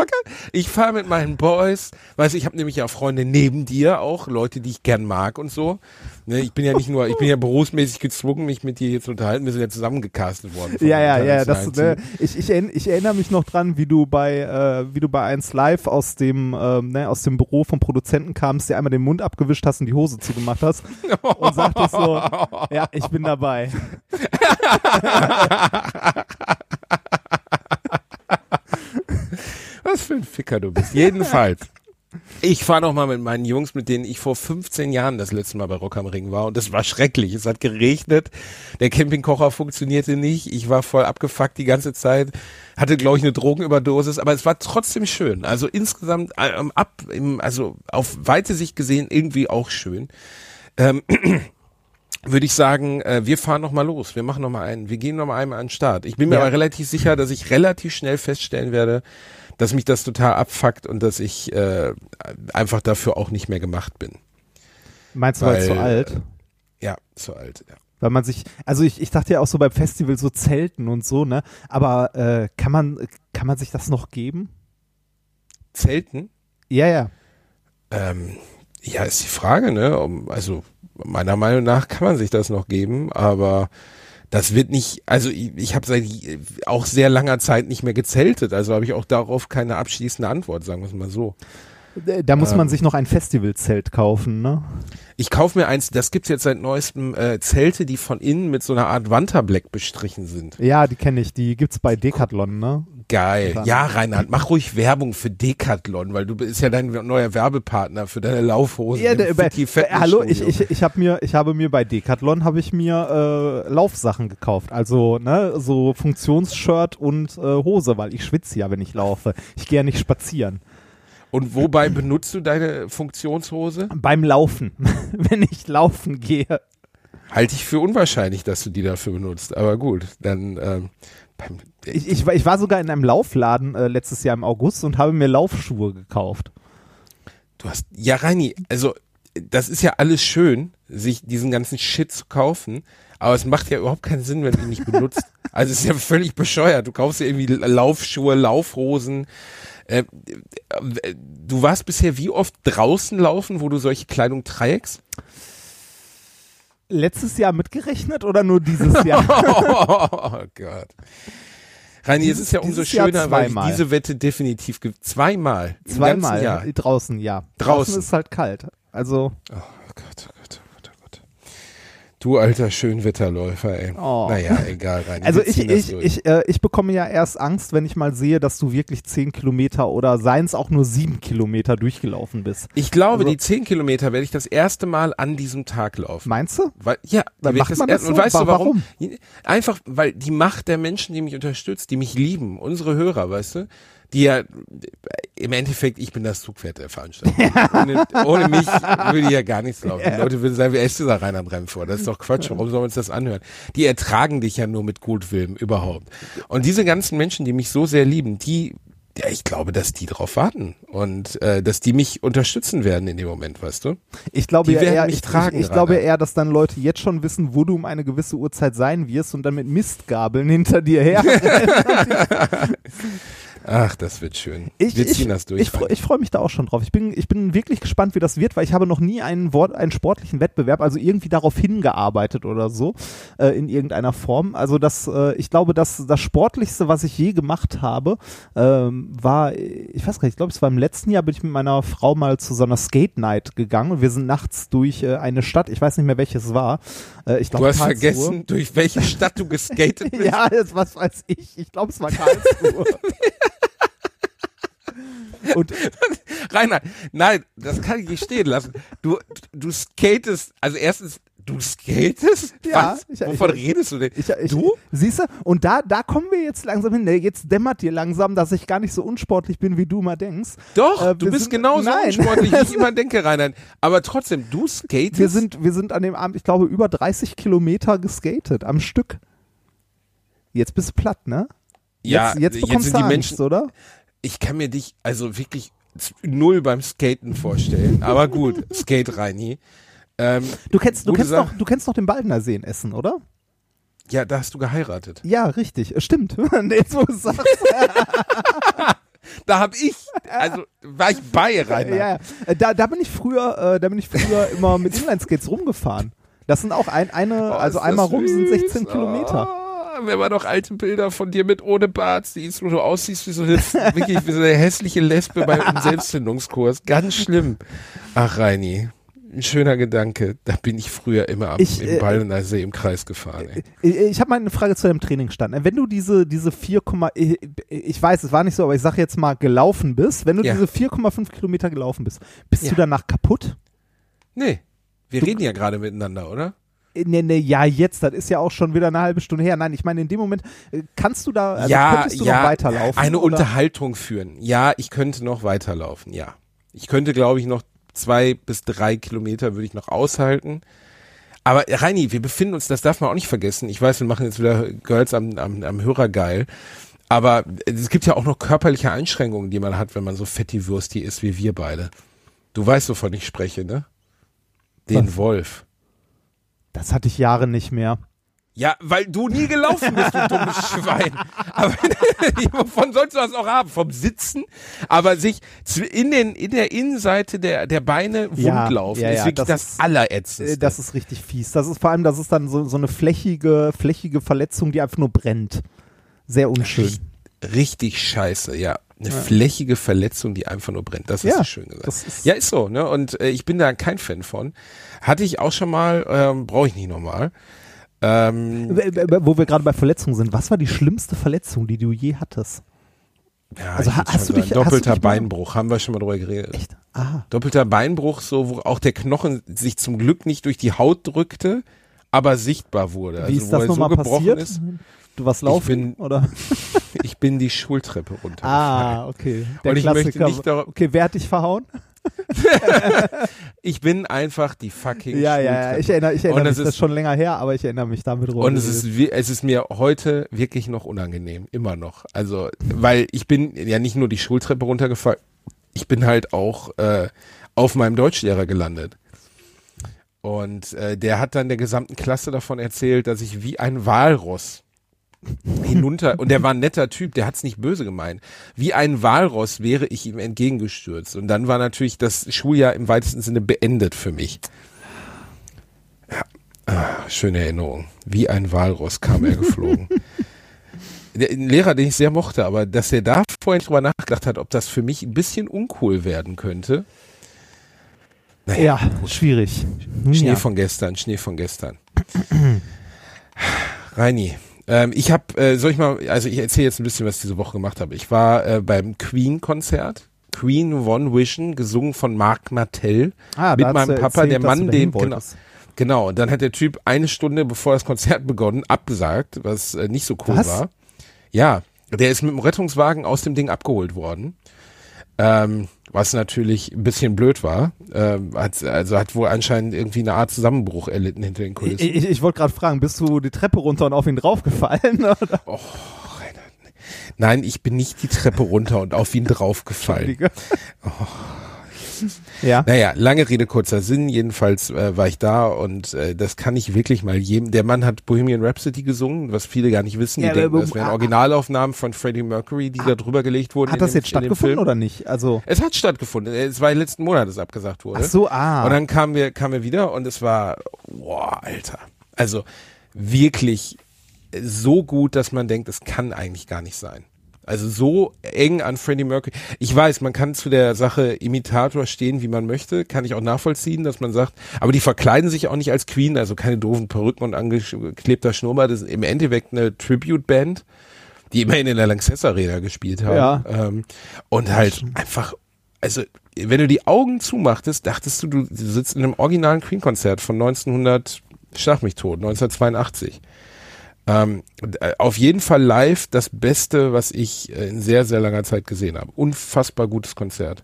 Ich fahre mit meinen Boys. Weißt du, ich habe nämlich ja Freunde neben dir auch, Leute, die ich gern mag und so. Ne, ich bin ja nicht nur, ich bin ja berufsmäßig gezwungen, mich mit dir hier zu unterhalten. Wir sind ja zusammengecastet worden. Ja, ja, ja, das, ne, ich, ich, ich erinnere mich noch dran, wie du bei, äh, wie du bei 1 Live aus dem, ähm, ne, aus dem Büro vom Produzenten kamst, dir einmal den Mund abgewischt hast und die Hose zugemacht hast und sagtest so, ja, ich bin dabei. Was für ein Ficker du bist. Jedenfalls. Ich fahre noch mal mit meinen Jungs, mit denen ich vor 15 Jahren das letzte Mal bei Rock am Ring war und das war schrecklich. Es hat geregnet, der Campingkocher funktionierte nicht, ich war voll abgefuckt die ganze Zeit, hatte glaube ich eine Drogenüberdosis, aber es war trotzdem schön. Also insgesamt ähm, ab, im, also auf weite Sicht gesehen irgendwie auch schön. Ähm, würde ich sagen, äh, wir fahren noch mal los. Wir machen noch mal einen. Wir gehen noch mal einmal an den Start. Ich bin mir Ja. aber relativ sicher, dass ich relativ schnell feststellen werde, dass mich das total abfuckt und dass ich äh, einfach dafür auch nicht mehr gemacht bin. Meinst du, weil Weil, zu alt? Ja, zu alt. Ja. Weil man sich, also ich, ich dachte ja auch so beim Festival so Zelten und so, ne? Aber äh, kann man, kann man sich das noch geben? Zelten? Ja, ja. Ähm, ja, ist die Frage, ne? Um, also meiner Meinung nach kann man sich das noch geben, aber das wird nicht, also ich, ich habe seit auch sehr langer Zeit nicht mehr gezeltet, also habe ich auch darauf keine abschließende Antwort, sagen wir es mal so. Äh, Da muss man Ähm. sich noch ein Festivalzelt kaufen, ne? Ich kaufe mir eins, das gibt's jetzt seit neuestem, äh, Zelte, die von innen mit so einer Art Wanterbleck bestrichen sind. Ja, die kenne ich. Die gibt's bei Decathlon, ne? Geil. Ja, Reinhard, mach ruhig Werbung für Decathlon, weil du bist ja dein neuer Werbepartner für deine Laufhosen. Ja, der, bei, äh, hallo, ich, ich, ich habe mir, ich habe mir bei Decathlon habe ich mir äh, Laufsachen gekauft, also ne, so Funktionsshirt und äh, Hose, weil ich schwitze ja, wenn ich laufe. Ich gehe ja nicht spazieren. Und wobei benutzt du deine Funktionshose? Beim Laufen, wenn ich laufen gehe. Halte ich für unwahrscheinlich, dass du die dafür benutzt. Aber gut, dann ähm, Ich, ich, war- ich war sogar in einem Laufladen äh, letztes Jahr im August und habe mir Laufschuhe gekauft. du hast ja Reini, also das ist ja alles schön, sich diesen ganzen Shit zu kaufen, aber es macht ja überhaupt keinen Sinn, wenn du ihn nicht benutzt. Also es ist ja völlig bescheuert. Du kaufst dir irgendwie Laufschuhe, Laufhosen. Äh, äh, du warst bisher wie oft draußen laufen, wo du solche Kleidung trägst? Letztes Jahr mitgerechnet oder nur dieses Jahr? Oh Gott. Reini, es Dieses- ist ja umso schöner, weil ich diese Wette definitiv ge- zweimal. Zweimal draußen, ja. Draußen. ist halt kalt. Also Oh Gott, oh oh oh. Du alter Schönwetterläufer, ey. Oh. Naja, egal, Reini. Also ich, das ich, ich, äh, ich bekomme ja erst Angst, wenn ich mal sehe, dass du wirklich zehn Kilometer oder seien es auch nur sieben Kilometer durchgelaufen bist. Ich glaube, also- die 10 Kilometer werde ich das erste Mal an diesem Tag laufen. Meinst du? Weil, ja, Dann macht ich man das Und so? weißt Wa- du warum? Einfach, weil die Macht der Menschen, die mich unterstützt, die mich lieben, unsere Hörer, weißt du, die ja, im Endeffekt, ich bin das Zugpferd der Veranstaltung. ohne, ohne mich würde ja gar nichts laufen. Die Leute würden sagen, wer ist dieser Rainer Bremfort? Das ist doch Quatsch. Warum sollen wir uns das anhören? Die ertragen dich ja nur mit Gutwillen überhaupt. Und diese ganzen Menschen, die mich so sehr lieben, die, ja, ich glaube, dass die drauf warten und äh, dass die mich unterstützen werden in dem Moment, weißt du? Ich glaube Die ja eher, mich ich, tragen, ich, ich glaube eher, dass dann Leute jetzt schon wissen, wo du um eine gewisse Uhrzeit sein wirst und dann mit Mistgabeln hinter dir her. Ach, das wird schön. Ich, Wir ich, ziehen das durch. Ich, freu- ich freue mich da auch schon drauf. Ich bin, ich bin wirklich gespannt, wie das wird, weil ich habe noch nie einen, Wort, einen sportlichen Wettbewerb, also irgendwie darauf hingearbeitet oder so, äh, in irgendeiner Form. Also das, äh, ich glaube, das, das Sportlichste, was ich je gemacht habe, ähm, war, ich weiß gar nicht, ich glaube, es war im letzten Jahr, bin ich mit meiner Frau mal zu so einer Skate Night gegangen und wir sind nachts durch äh, eine Stadt, ich weiß nicht mehr welches war. Äh, ich du glaube, hast Karlsruhe. vergessen, durch welche Stadt du geskatet bist. Ja, das, was weiß ich. Ich glaube, es war Karlsruhe. Und Rainer, nein, das kann ich nicht stehen lassen. Du, du skatest, also erstens, du skatest? Ja, Was? Wovon ich- redest du denn? Ich, du? Siehst du? Und da, da kommen wir jetzt langsam hin. Jetzt dämmert dir langsam, dass ich gar nicht so unsportlich bin, wie du mal denkst. Doch, Äh, du bist sind- genauso nein. unsportlich, wie ich immer denke, Rainer. Aber trotzdem, du skatest? Wir sind, wir sind an dem Abend, ich glaube, über 30 Kilometer geskatet am Stück. Jetzt bist du platt, ne? ja, jetzt, jetzt bekommst sind du die Angst, Menschen, oder? ich kann mir dich also wirklich null beim Skaten vorstellen. Aber gut, Skate Reini. Ähm, Du kennst, du kennst Sache. noch, du kennst noch den Baldner See in Essen, oder? Ja, da hast du geheiratet. Ja, richtig. Äh, Stimmt. jetzt, wo du sagst. Da hab ich, also war ich bei Rainer. ja, ja. Äh, Da, da bin ich früher, äh, da bin ich früher immer mit Inlineskates rumgefahren. Das sind auch ein, eine, Oh, also einmal rum sind süß. 16 Kilometer. Oh, wenn man noch alte Bilder von dir mit ohne Bart siehst, wo du aussiehst wie so eine, wirklich wie so eine hässliche Lesbe bei einem Selbstfindungskurs. Ganz schlimm. Ach, Reini. Ein schöner Gedanke. Da bin ich früher immer am, Ich, im äh, Ballener See im Kreis gefahren. Ey. Ich, ich habe mal eine Frage zu deinem Trainingsstand. Wenn du diese, diese 4, ich, ich weiß, es war nicht so, aber ich sage jetzt mal gelaufen bist, wenn du Ja. diese 4,5 Kilometer gelaufen bist, bist Ja. du danach kaputt? Nee, wir reden ja gerade miteinander, oder? Nee, nee, ja, jetzt, das ist ja auch schon wieder eine halbe Stunde her. Nein, ich meine, in dem Moment, äh, kannst du da, also ja, könntest du ja, noch weiterlaufen? Eine oder? Unterhaltung führen. Ja, ich könnte noch weiterlaufen, ja. Ich könnte, glaube ich, noch zwei bis drei Kilometer würde ich noch aushalten. Aber Reini, wir befinden uns, das darf man auch nicht vergessen. Ich weiß, wir machen jetzt wieder Girls am, am, am Hörer geil. Aber es gibt ja auch noch körperliche Einschränkungen, die man hat, wenn man so fetti Würsti ist wie wir beide. Du weißt, wovon ich spreche, ne? Den Was? Wolf. Das hatte ich Jahre nicht mehr. Ja, weil du nie gelaufen bist, du dummes Schwein. Aber wovon sollst du das auch haben? Vom Sitzen? Aber sich in, den, in der Innenseite der, der Beine Ja, wundlaufen ja, ist ja, wirklich das das, ist- Allerätzendste. Äh, Das ist richtig fies. Das ist vor allem, das ist dann so, so eine flächige, flächige Verletzung, die einfach nur brennt. Sehr unschön. Richtig scheiße, ja. Eine flächige Verletzung, die einfach nur brennt. Das hast Ja, du schön gesagt. ist- ja, ist so, ne? Und äh, ich bin da kein Fan von. Hatte ich auch schon mal, ähm, brauche ich nicht nochmal. Ähm, W- w- Wo wir gerade bei Verletzungen sind, was war die schlimmste Verletzung, die du je hattest? ja, Also ich hast du dich- sagen, hast du doppelter dich mal- Beinbruch, haben wir schon mal drüber geredet. Echt? Ah. Doppelter Beinbruch, so wo auch der Knochen sich zum Glück nicht durch die Haut drückte, aber sichtbar wurde. Wie also ist das nochmal so gebrochen passiert? ist. Du warst laufen, bin- oder? Ich bin die Schultreppe runter. Ah, okay. Der Und ich möchte Klassiker. nicht darauf- okay, wer hat dich verhauen? Ich bin einfach die fucking Ja, ja, ja. Ich erinnere, ich erinnere Und mich, es das ist schon länger her, aber ich erinnere mich damit rum. Und es ist, es ist mir heute wirklich noch unangenehm, immer noch. Also, weil ich bin ja nicht nur die Schultreppe runtergefallen, ich bin halt auch äh, auf meinem Deutschlehrer gelandet. Und äh, der hat dann der gesamten Klasse davon erzählt, dass ich wie ein Walross hinunter, und der war ein netter Typ, der hat's nicht böse gemeint. Wie ein Walross wäre ich ihm entgegengestürzt. Und dann war natürlich das Schuljahr im weitesten Sinne beendet für mich. Ja, ah, schöne Erinnerung. Wie ein Walross kam er geflogen. Der, ein Lehrer, den ich sehr mochte, aber dass er da vorhin drüber nachgedacht hat, ob das für mich ein bisschen uncool werden könnte. ja, schwierig. Schnee ja. von gestern, Schnee von gestern. Reini, ähm, ich habe, äh, soll ich mal, also ich erzähle jetzt ein bisschen, was ich diese Woche gemacht habe. Ich war äh, beim Queen-Konzert. Queen One Vision, gesungen von Marc Martell. Ah, mit meinem Papa, erzählt, der Mann, dem, genau, genau. Und dann hat der Typ eine Stunde bevor das Konzert begonnen, abgesagt, was äh, nicht so cool Was? war. Ja, der ist mit dem Rettungswagen aus dem Ding abgeholt worden. Ähm, was natürlich ein bisschen blöd war. Ähm, hat, also hat wohl anscheinend irgendwie eine Art Zusammenbruch erlitten hinter den Ich, Kulissen. ich, ich wollte gerade fragen, bist du die Treppe runter und auf ihn draufgefallen? Oder? Oh, Nein, ich bin nicht die Treppe runter und auf ihn draufgefallen. Ja. Naja, lange Rede, kurzer Sinn. Jedenfalls äh, war ich da und äh, das kann ich wirklich mal jedem. Der Mann hat Bohemian Rhapsody gesungen, was viele gar nicht wissen. Die Ja, denken, das wären ah, Originalaufnahmen von Freddie Mercury, die da drüber gelegt wurden. Hat das dem, jetzt stattgefunden oder nicht? Also, Es hat stattgefunden. Es war letzten Monat, dass abgesagt wurde. ach so, ah. Und dann kamen wir, kamen wir wieder und es war, boah, Alter. Also wirklich so gut, dass man denkt, es kann eigentlich gar nicht sein. Also so eng an Freddie Mercury. Ich weiß, man kann zu der Sache Imitator stehen, wie man möchte. Kann ich auch nachvollziehen, dass man sagt, aber die verkleiden sich auch nicht als Queen, also keine doofen Perücken und angeklebter Schnurrbart. Das ist im Endeffekt eine Tribute-Band, die immerhin in der Lanxess Arena gespielt haben. Ja. Ähm, und halt einfach, also wenn du die Augen zumachtest, dachtest du, du sitzt in einem originalen Queen-Konzert von 1900, schlag mich tot, 1982. Ähm, äh, auf jeden Fall live das Beste, was ich äh, in sehr, sehr langer Zeit gesehen habe. Unfassbar gutes Konzert.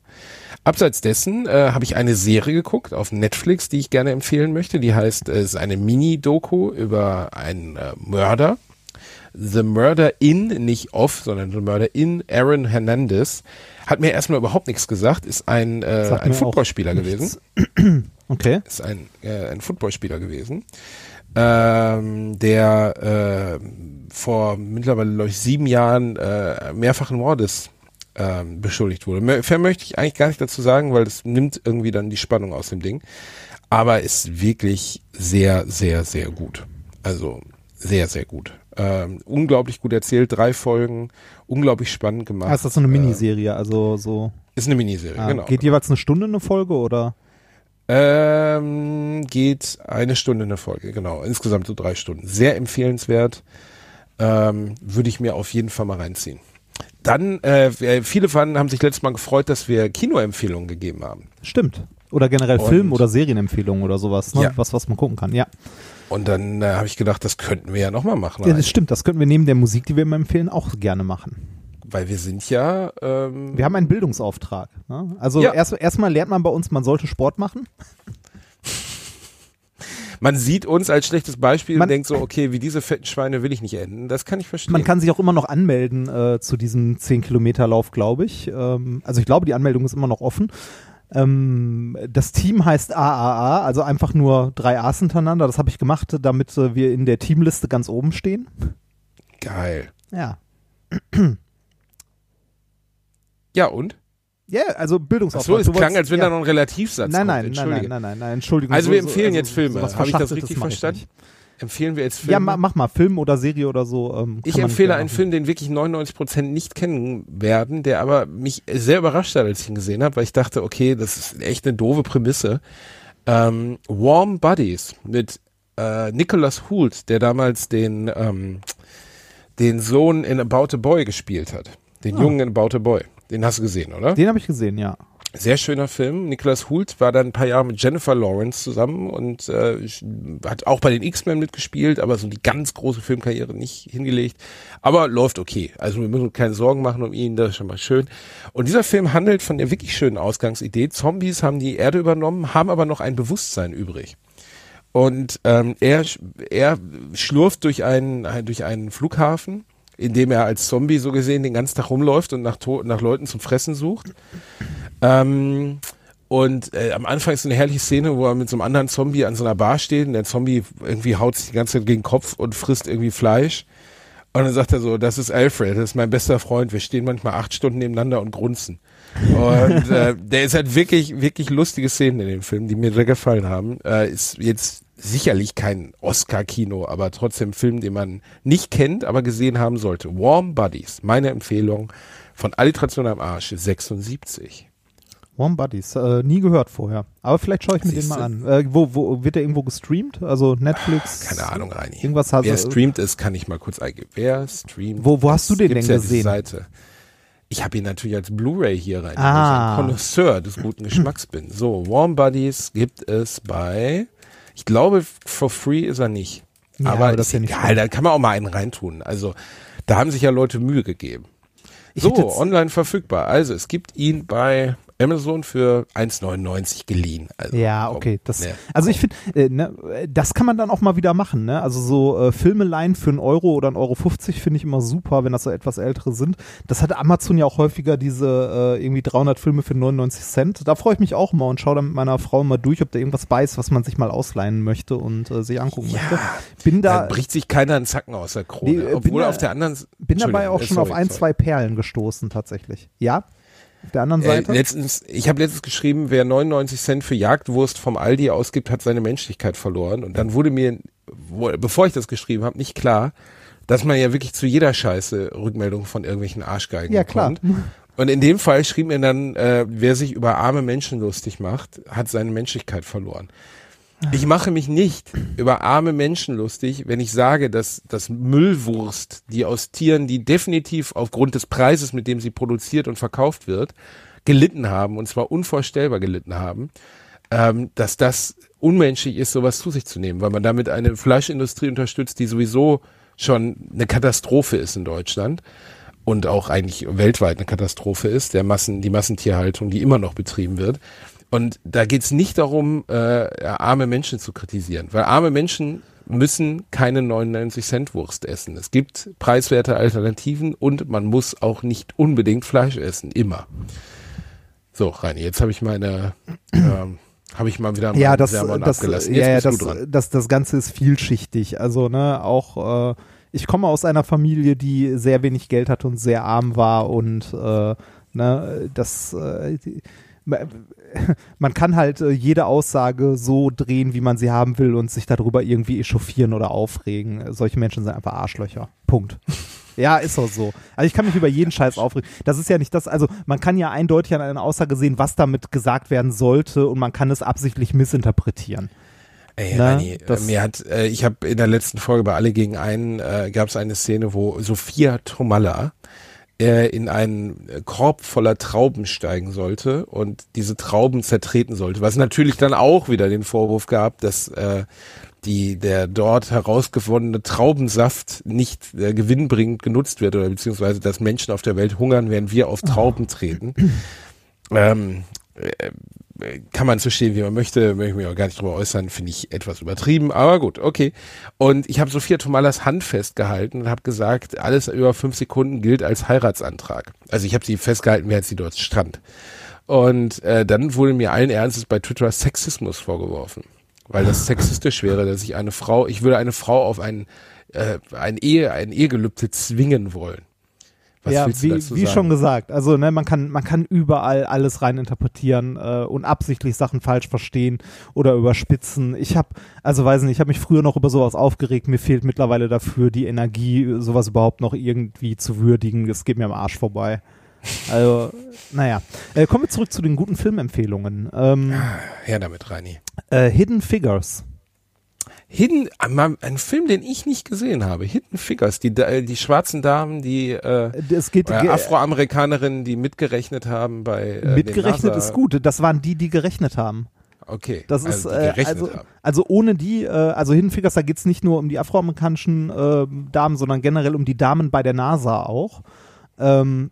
Abseits dessen äh, habe ich eine Serie geguckt auf Netflix, die ich gerne empfehlen möchte. Die heißt, äh, es ist eine Mini-Doku über einen äh, Mörder. The Murder in, nicht off, sondern The Murder in Aaron Hernandez. Hat mir erstmal überhaupt nichts gesagt, ist ein, äh, ein Footballspieler gewesen Okay. ist ein, äh, ein Footballspieler gewesen. Ähm, der äh, vor mittlerweile, glaube ich, sieben Jahren äh, mehrfachen Mordes ähm, beschuldigt wurde. Mehr, mehr möchte ich eigentlich gar nicht dazu sagen, weil das nimmt irgendwie dann die Spannung aus dem Ding. Aber ist wirklich sehr, sehr, sehr gut. Also sehr, sehr gut. Ähm, unglaublich gut erzählt, drei Folgen, unglaublich spannend gemacht. Ah, ist das so eine Miniserie? Also so. Ist eine Miniserie, Ah, genau. Geht jeweils eine Stunde eine Folge oder? Ähm, geht eine Stunde eine Folge, genau. Insgesamt so drei Stunden. Sehr empfehlenswert. Ähm, Würde ich mir auf jeden Fall mal reinziehen. Dann, äh, viele Fans haben sich letztes Mal gefreut, dass wir Kinoempfehlungen gegeben haben. Stimmt. Oder generell Und- Film- oder Serienempfehlungen oder sowas, ne? Ja. Was, was man gucken kann, ja. Und dann äh, habe ich gedacht, das könnten wir ja nochmal machen. ja. Das stimmt, das könnten wir neben der Musik, die wir immer empfehlen, auch gerne machen. Weil wir sind ja, ähm, Wir haben einen Bildungsauftrag. Ne? Also Ja. erst erstmal lernt man bei uns, man sollte Sport machen. man sieht uns als schlechtes Beispiel Man- und denkt so, okay, wie diese fetten Schweine will ich nicht enden. Das kann ich verstehen. Man kann sich auch immer noch anmelden äh, zu diesem 10-Kilometer-Lauf, glaube ich. Ähm, also ich glaube, die Anmeldung ist immer noch offen. Ähm, das Team heißt AAA, also einfach nur drei A's hintereinander. Das habe ich gemacht, damit äh, wir in der Teamliste ganz oben stehen. Geil. Ja. Ja, und? Ja, also Ach Bildungsauftrag. so, es klang, als wenn ja. da noch ein Relativsatz Nein, kommt. nein, nein, nein, nein, nein, nein, Entschuldigung. Also So- wir so- empfehlen also jetzt Filme. sowas Habe ich das richtig ich verstanden? Empfehlen wir jetzt Filme? Ja, ma, mach mal Film oder Serie oder so. Ähm, Ich empfehle einen machen. Film, den wirklich 99% nicht kennen werden, der aber mich sehr überrascht hat, als ich ihn gesehen habe, weil ich dachte, okay, das ist echt eine doofe Prämisse. Ähm, Warm Buddies mit äh, Nicholas Hoult, der damals den, ähm, den Sohn in About a Boy gespielt hat. Den Ah. Jungen in About a Boy. Den hast du gesehen, oder? Den habe ich gesehen, ja. Sehr schöner Film. Nicholas Hoult war dann ein paar Jahre mit Jennifer Lawrence zusammen und äh, hat auch bei den X-Men mitgespielt, aber so die ganz große Filmkarriere nicht hingelegt. Aber läuft okay. Also wir müssen uns keine Sorgen machen um ihn, das ist schon mal schön. Und dieser Film handelt von der wirklich schönen Ausgangsidee. Zombies haben die Erde übernommen, haben aber noch ein Bewusstsein übrig. Und ähm, er, er schlurft durch einen, durch einen Flughafen, in dem er als Zombie so gesehen den ganzen Tag rumläuft und nach, nach Leuten zum Fressen sucht. Ähm, und äh, am Anfang ist eine herrliche Szene, wo er mit so einem anderen Zombie an so einer Bar steht und der Zombie irgendwie haut sich die ganze Zeit gegen den Kopf und frisst irgendwie Fleisch. Und dann sagt er so, das ist Alfred, das ist mein bester Freund. Wir stehen manchmal acht Stunden nebeneinander und grunzen. Und äh, der ist halt wirklich, wirklich lustige Szenen in dem Film, die mir sehr gefallen haben. Äh, ist jetzt sicherlich kein Oscar-Kino, aber trotzdem Film, den man nicht kennt, aber gesehen haben sollte. Warm Buddies, meine Empfehlung von Alliteration am Arsch, 76. Warm Buddies, äh, nie gehört vorher. Aber vielleicht schaue ich mir den mal an. Äh, wo, wo wird der irgendwo gestreamt? Also Netflix? Keine Ahnung, Reini. Irgendwas hast Wer streamt ist, kann ich mal kurz eingeben. Wer streamt? Wo- wo hast du den denn ja gesehen? Seite. Ich habe ihn natürlich als Blu-ray hier rein, Ah. weil ich ein Connoisseur des guten Geschmacks bin. So, Warm Buddies gibt es bei, ich glaube, for free ist er nicht. Ja, aber aber das ist ja nicht egal, da kann man auch mal einen reintun. Also, da haben sich ja Leute Mühe gegeben. Ich So, online verfügbar. Also, es gibt ihn bei Amazon für 1,99 geliehen. Also, Ja, okay. Das, ne, also ich finde, äh, ne, das kann man dann auch mal wieder machen. Ne? Also so äh, Filme leihen für einen Euro oder einen Euro 50 finde ich immer super, wenn das so etwas ältere sind. Das hat Amazon ja auch häufiger diese äh, irgendwie 300 Filme für 99 Cent. Da freue ich mich auch immer und schaue dann mit meiner Frau mal durch, ob da irgendwas bei ist, was man sich mal ausleihen möchte und äh, sich angucken möchte. Bin Da da, bricht sich keiner einen Zacken aus der Krone. Nee, äh, bin Obwohl da- auf der anderen bin dabei auch äh, schon sorry, auf ein, sorry. zwei Perlen gestoßen tatsächlich. Ja? Auf der anderen Äh, Seite? letztens, ich habe letztens geschrieben, wer 99 Cent für Jagdwurst vom Aldi ausgibt, hat seine Menschlichkeit verloren. Und dann wurde mir, bevor ich das geschrieben habe, nicht klar, dass man ja wirklich zu jeder Scheiße Rückmeldungen von irgendwelchen Arschgeigen Ja, klar. bekommt. Und in dem Fall schrieb mir dann, äh, wer sich über arme Menschen lustig macht, hat seine Menschlichkeit verloren. Ich mache mich nicht über arme Menschen lustig, wenn ich sage, dass das Müllwurst, die aus Tieren, die definitiv aufgrund des Preises, mit dem sie produziert und verkauft wird, gelitten haben, und zwar unvorstellbar gelitten haben, ähm, dass das unmenschlich ist, sowas zu sich zu nehmen, weil man damit eine Fleischindustrie unterstützt, die sowieso schon eine Katastrophe ist in Deutschland und auch eigentlich weltweit eine Katastrophe ist, der Massen, die Massentierhaltung, die immer noch betrieben wird. Und da geht's nicht darum, äh, arme Menschen zu kritisieren, weil arme Menschen müssen keine 99 Cent Wurst essen. Es gibt preiswerte Alternativen und man muss auch nicht unbedingt Fleisch essen, immer. So, Reini, jetzt habe ich meine ähm, Habe ich mal wieder ja, das, Sermon das, abgelassen. ja, ja, Jetzt das, das, das Ganze ist vielschichtig. Also, ne, auch, äh, ich komme aus einer Familie, die sehr wenig Geld hat und sehr arm war und, äh, ne, das, äh, die, man kann halt äh, jede Aussage so drehen, wie man sie haben will und sich darüber irgendwie echauffieren oder aufregen. Solche Menschen sind einfach Arschlöcher. Punkt. Ja, ist auch so. Also ich kann mich über jeden Scheiß aufregen. Das ist ja nicht das, also man kann ja eindeutig an einer Aussage sehen, was damit gesagt werden sollte und man kann es absichtlich missinterpretieren. Ey, Na, Rani, äh, das- mir hat, äh, ich habe in der letzten Folge bei Alle gegen einen äh, gab es eine Szene, wo Sophia Tomalla äh, in einen Korb voller Trauben steigen sollte und diese Trauben zertreten sollte. Was natürlich dann auch wieder den Vorwurf gab, dass äh, die der dort herausgewonnene Traubensaft nicht äh, gewinnbringend genutzt wird oder beziehungsweise dass Menschen auf der Welt hungern, während wir auf Trauben treten. Ähm, äh, kann man so stehen, wie man möchte, möchte ich mich auch gar nicht drüber äußern, finde ich etwas übertrieben, aber gut, okay. Und ich habe Sophia Tomalas Hand festgehalten und habe gesagt, alles über fünf Sekunden gilt als Heiratsantrag. Also ich habe sie festgehalten, während sie dort stand. Und äh, dann wurde mir allen Ernstes bei Twitter Sexismus vorgeworfen, weil das sexistisch wäre, dass ich eine Frau, ich würde eine Frau auf ein, äh, ein Ehe, ein Ehegelübde zwingen wollen. Was ja, wie, wie schon gesagt, also ne, man kann man kann überall alles rein interpretieren äh, und absichtlich Sachen falsch verstehen oder überspitzen. Ich habe also weiß nicht, ich habe mich früher noch über sowas aufgeregt. Mir fehlt mittlerweile dafür die Energie, sowas überhaupt noch irgendwie zu würdigen. Es geht mir am Arsch vorbei. Also, naja. Äh, kommen wir zurück zu den guten Filmempfehlungen. Ähm, Her damit, Reini. äh, Hidden Figures. Hidden, ein Film, den ich nicht gesehen habe. Hidden Figures, die, die schwarzen Damen, die äh, Es geht äh, Afroamerikanerinnen, die mitgerechnet haben bei äh, mitgerechnet ist gut. Das waren die, die gerechnet haben. Okay, Das also ist die äh, also, haben. also ohne die, äh, also Hidden Figures, da geht's nicht nur um die afroamerikanischen äh, Damen, sondern generell um die Damen bei der NASA auch. Ähm,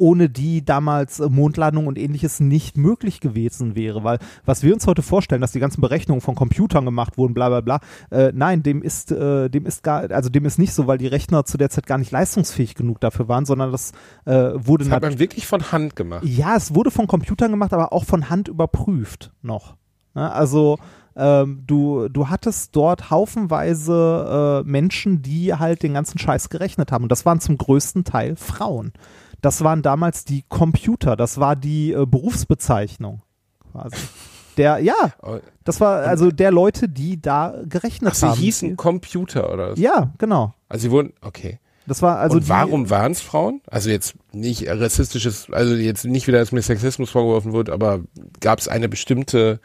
ohne die damals äh, Mondlandung und ähnliches nicht möglich gewesen wäre, weil was wir uns heute vorstellen, dass die ganzen Berechnungen von Computern gemacht wurden, bla bla bla, äh, nein, dem ist, äh, dem ist gar, also dem ist nicht so, weil die Rechner zu der Zeit gar nicht leistungsfähig genug dafür waren, sondern das äh, wurde Das hat man wirklich von Hand gemacht. ja, es wurde von Computern gemacht, aber auch von Hand überprüft noch. Ne? Also ähm, du, du hattest dort haufenweise äh, Menschen, die halt den ganzen Scheiß gerechnet haben. Und das waren zum größten Teil Frauen. Das waren damals die Computer, das war die äh, Berufsbezeichnung quasi. Der, ja, Oh, das war also der Leute, die da gerechnet Ach, sie haben. hießen Computer oder was? Ja, genau. Also sie wurden, okay. Das war also Und warum waren es Frauen? Also jetzt nicht rassistisches, also jetzt nicht wieder, dass mir Sexismus vorgeworfen wird, aber gab es eine bestimmte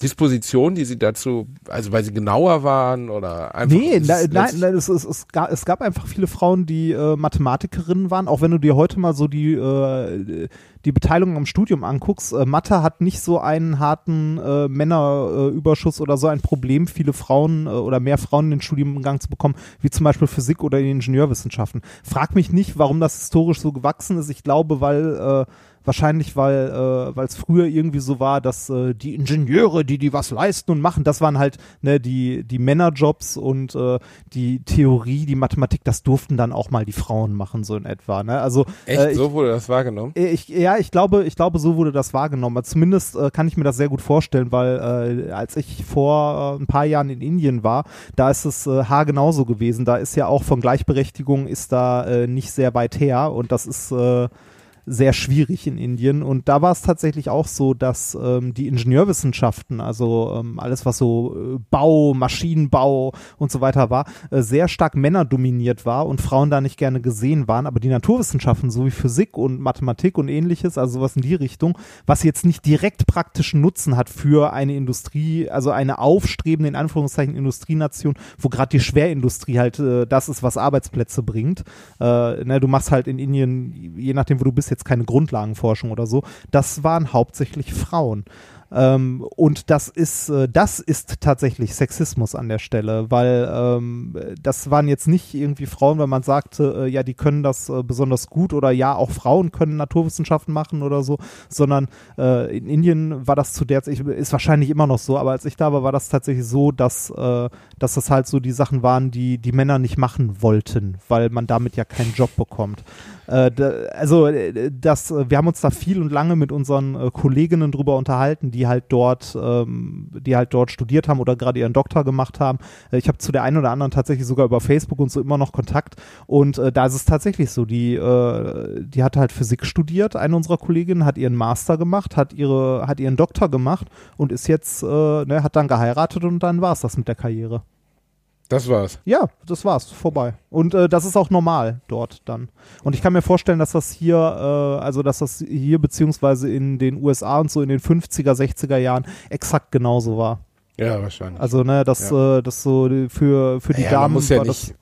Disposition, die sie dazu, also weil sie genauer waren oder einfach? Nee, nein, nein es, es, es, gab, es gab einfach viele Frauen, die äh, Mathematikerinnen waren, auch wenn du dir heute mal so die, äh, die Beteiligung am Studium anguckst. Äh, Mathe hat nicht so einen harten äh, Männerüberschuss oder so ein Problem, viele Frauen äh, oder mehr Frauen in den Studiengang zu bekommen, wie zum Beispiel Physik oder in Ingenieurwissenschaften. Frag mich nicht, warum das historisch so gewachsen ist. Ich glaube, weil äh, Wahrscheinlich, weil äh, weil es früher irgendwie so war, dass äh, die Ingenieure, die die was leisten und machen, das waren halt ne, die die Männerjobs und äh, die Theorie, die Mathematik, das durften dann auch mal die Frauen machen so in etwa. Ne? Also Echt, äh, ich, so wurde das wahrgenommen? ich, ja, ich glaube, ich glaube, so wurde das wahrgenommen. Also Zumindest äh, kann ich mir das sehr gut vorstellen, weil äh, als ich vor äh, ein paar Jahren in Indien war, da ist es äh, haargenauso gewesen. Da ist ja auch von Gleichberechtigung ist da äh, nicht sehr weit her und das ist äh, sehr schwierig in Indien. Und da war es tatsächlich auch so, dass ähm, die Ingenieurwissenschaften, also ähm, alles, was so äh, Bau, Maschinenbau und so weiter war, äh, sehr stark männerdominiert war und Frauen da nicht gerne gesehen waren. Aber die Naturwissenschaften, so wie Physik und Mathematik und ähnliches, also sowas in die Richtung, was jetzt nicht direkt praktischen Nutzen hat für eine Industrie, also eine aufstrebende, in Anführungszeichen, Industrienation, wo gerade die Schwerindustrie halt äh, das ist, was Arbeitsplätze bringt. Äh, ne, du machst halt in Indien, je nachdem, wo du bist, jetzt keine Grundlagenforschung oder so. Das waren hauptsächlich Frauen. Ähm, und das ist, äh, das ist tatsächlich Sexismus an der Stelle, weil ähm, das waren jetzt nicht irgendwie Frauen, wenn man sagte, äh, ja, die können das äh, besonders gut oder ja, auch Frauen können Naturwissenschaften machen oder so, sondern äh, in Indien war das zu der Zeit, ist wahrscheinlich immer noch so, aber als ich da war, war das tatsächlich so, dass, äh, dass das halt so die Sachen waren, die die Männer nicht machen wollten, weil man damit ja keinen Job bekommt. Äh, also äh, das, äh, wir haben uns da viel und lange mit unseren Kolleginnen drüber unterhalten, die halt dort, ähm, die halt dort studiert haben oder gerade ihren Doktor gemacht haben. Ich habe zu der einen oder anderen tatsächlich sogar über Facebook und so immer noch Kontakt. Und da ist es tatsächlich so, die, die hat halt Physik studiert, eine unserer Kolleginnen, hat ihren Master gemacht, hat ihre, hat ihren Doktor gemacht und ist jetzt, ne, hat dann geheiratet und dann war es das mit der Karriere. Das war's. Ja, das war's, vorbei. Und äh, das ist auch normal dort dann. Und ich kann mir vorstellen, dass das hier, äh, also dass das hier beziehungsweise in den USA und so in den 50er, 60er Jahren exakt genauso war. Ja, wahrscheinlich. Also, ne, das, Ja. äh, das so für, für die ja, Damen man muss ja war nicht,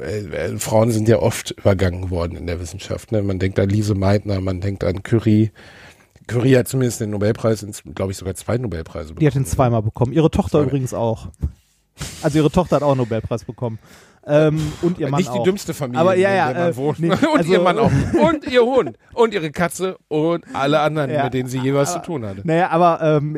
äh, äh, Frauen sind ja oft übergangen worden in der Wissenschaft. Ne? Man denkt an Lise Meitner, man denkt an Curie. Curie hat zumindest den Nobelpreis, glaube ich, sogar zwei Nobelpreise das, die hat ihn zweimal bekommen. Ihre Tochter Zweimal. übrigens auch. Also ihre Tochter hat auch einen Nobelpreis bekommen. Ähm, und ihr Mann Nicht auch. die dümmste Familie, Aber ja, in ja, der man äh, wohnt. nee, und also- ihr Mann auch. Und ihr Hund. Und ihre Katze und alle anderen, Ja, mit denen sie jeweils aber- zu tun hatte. Naja, aber ähm,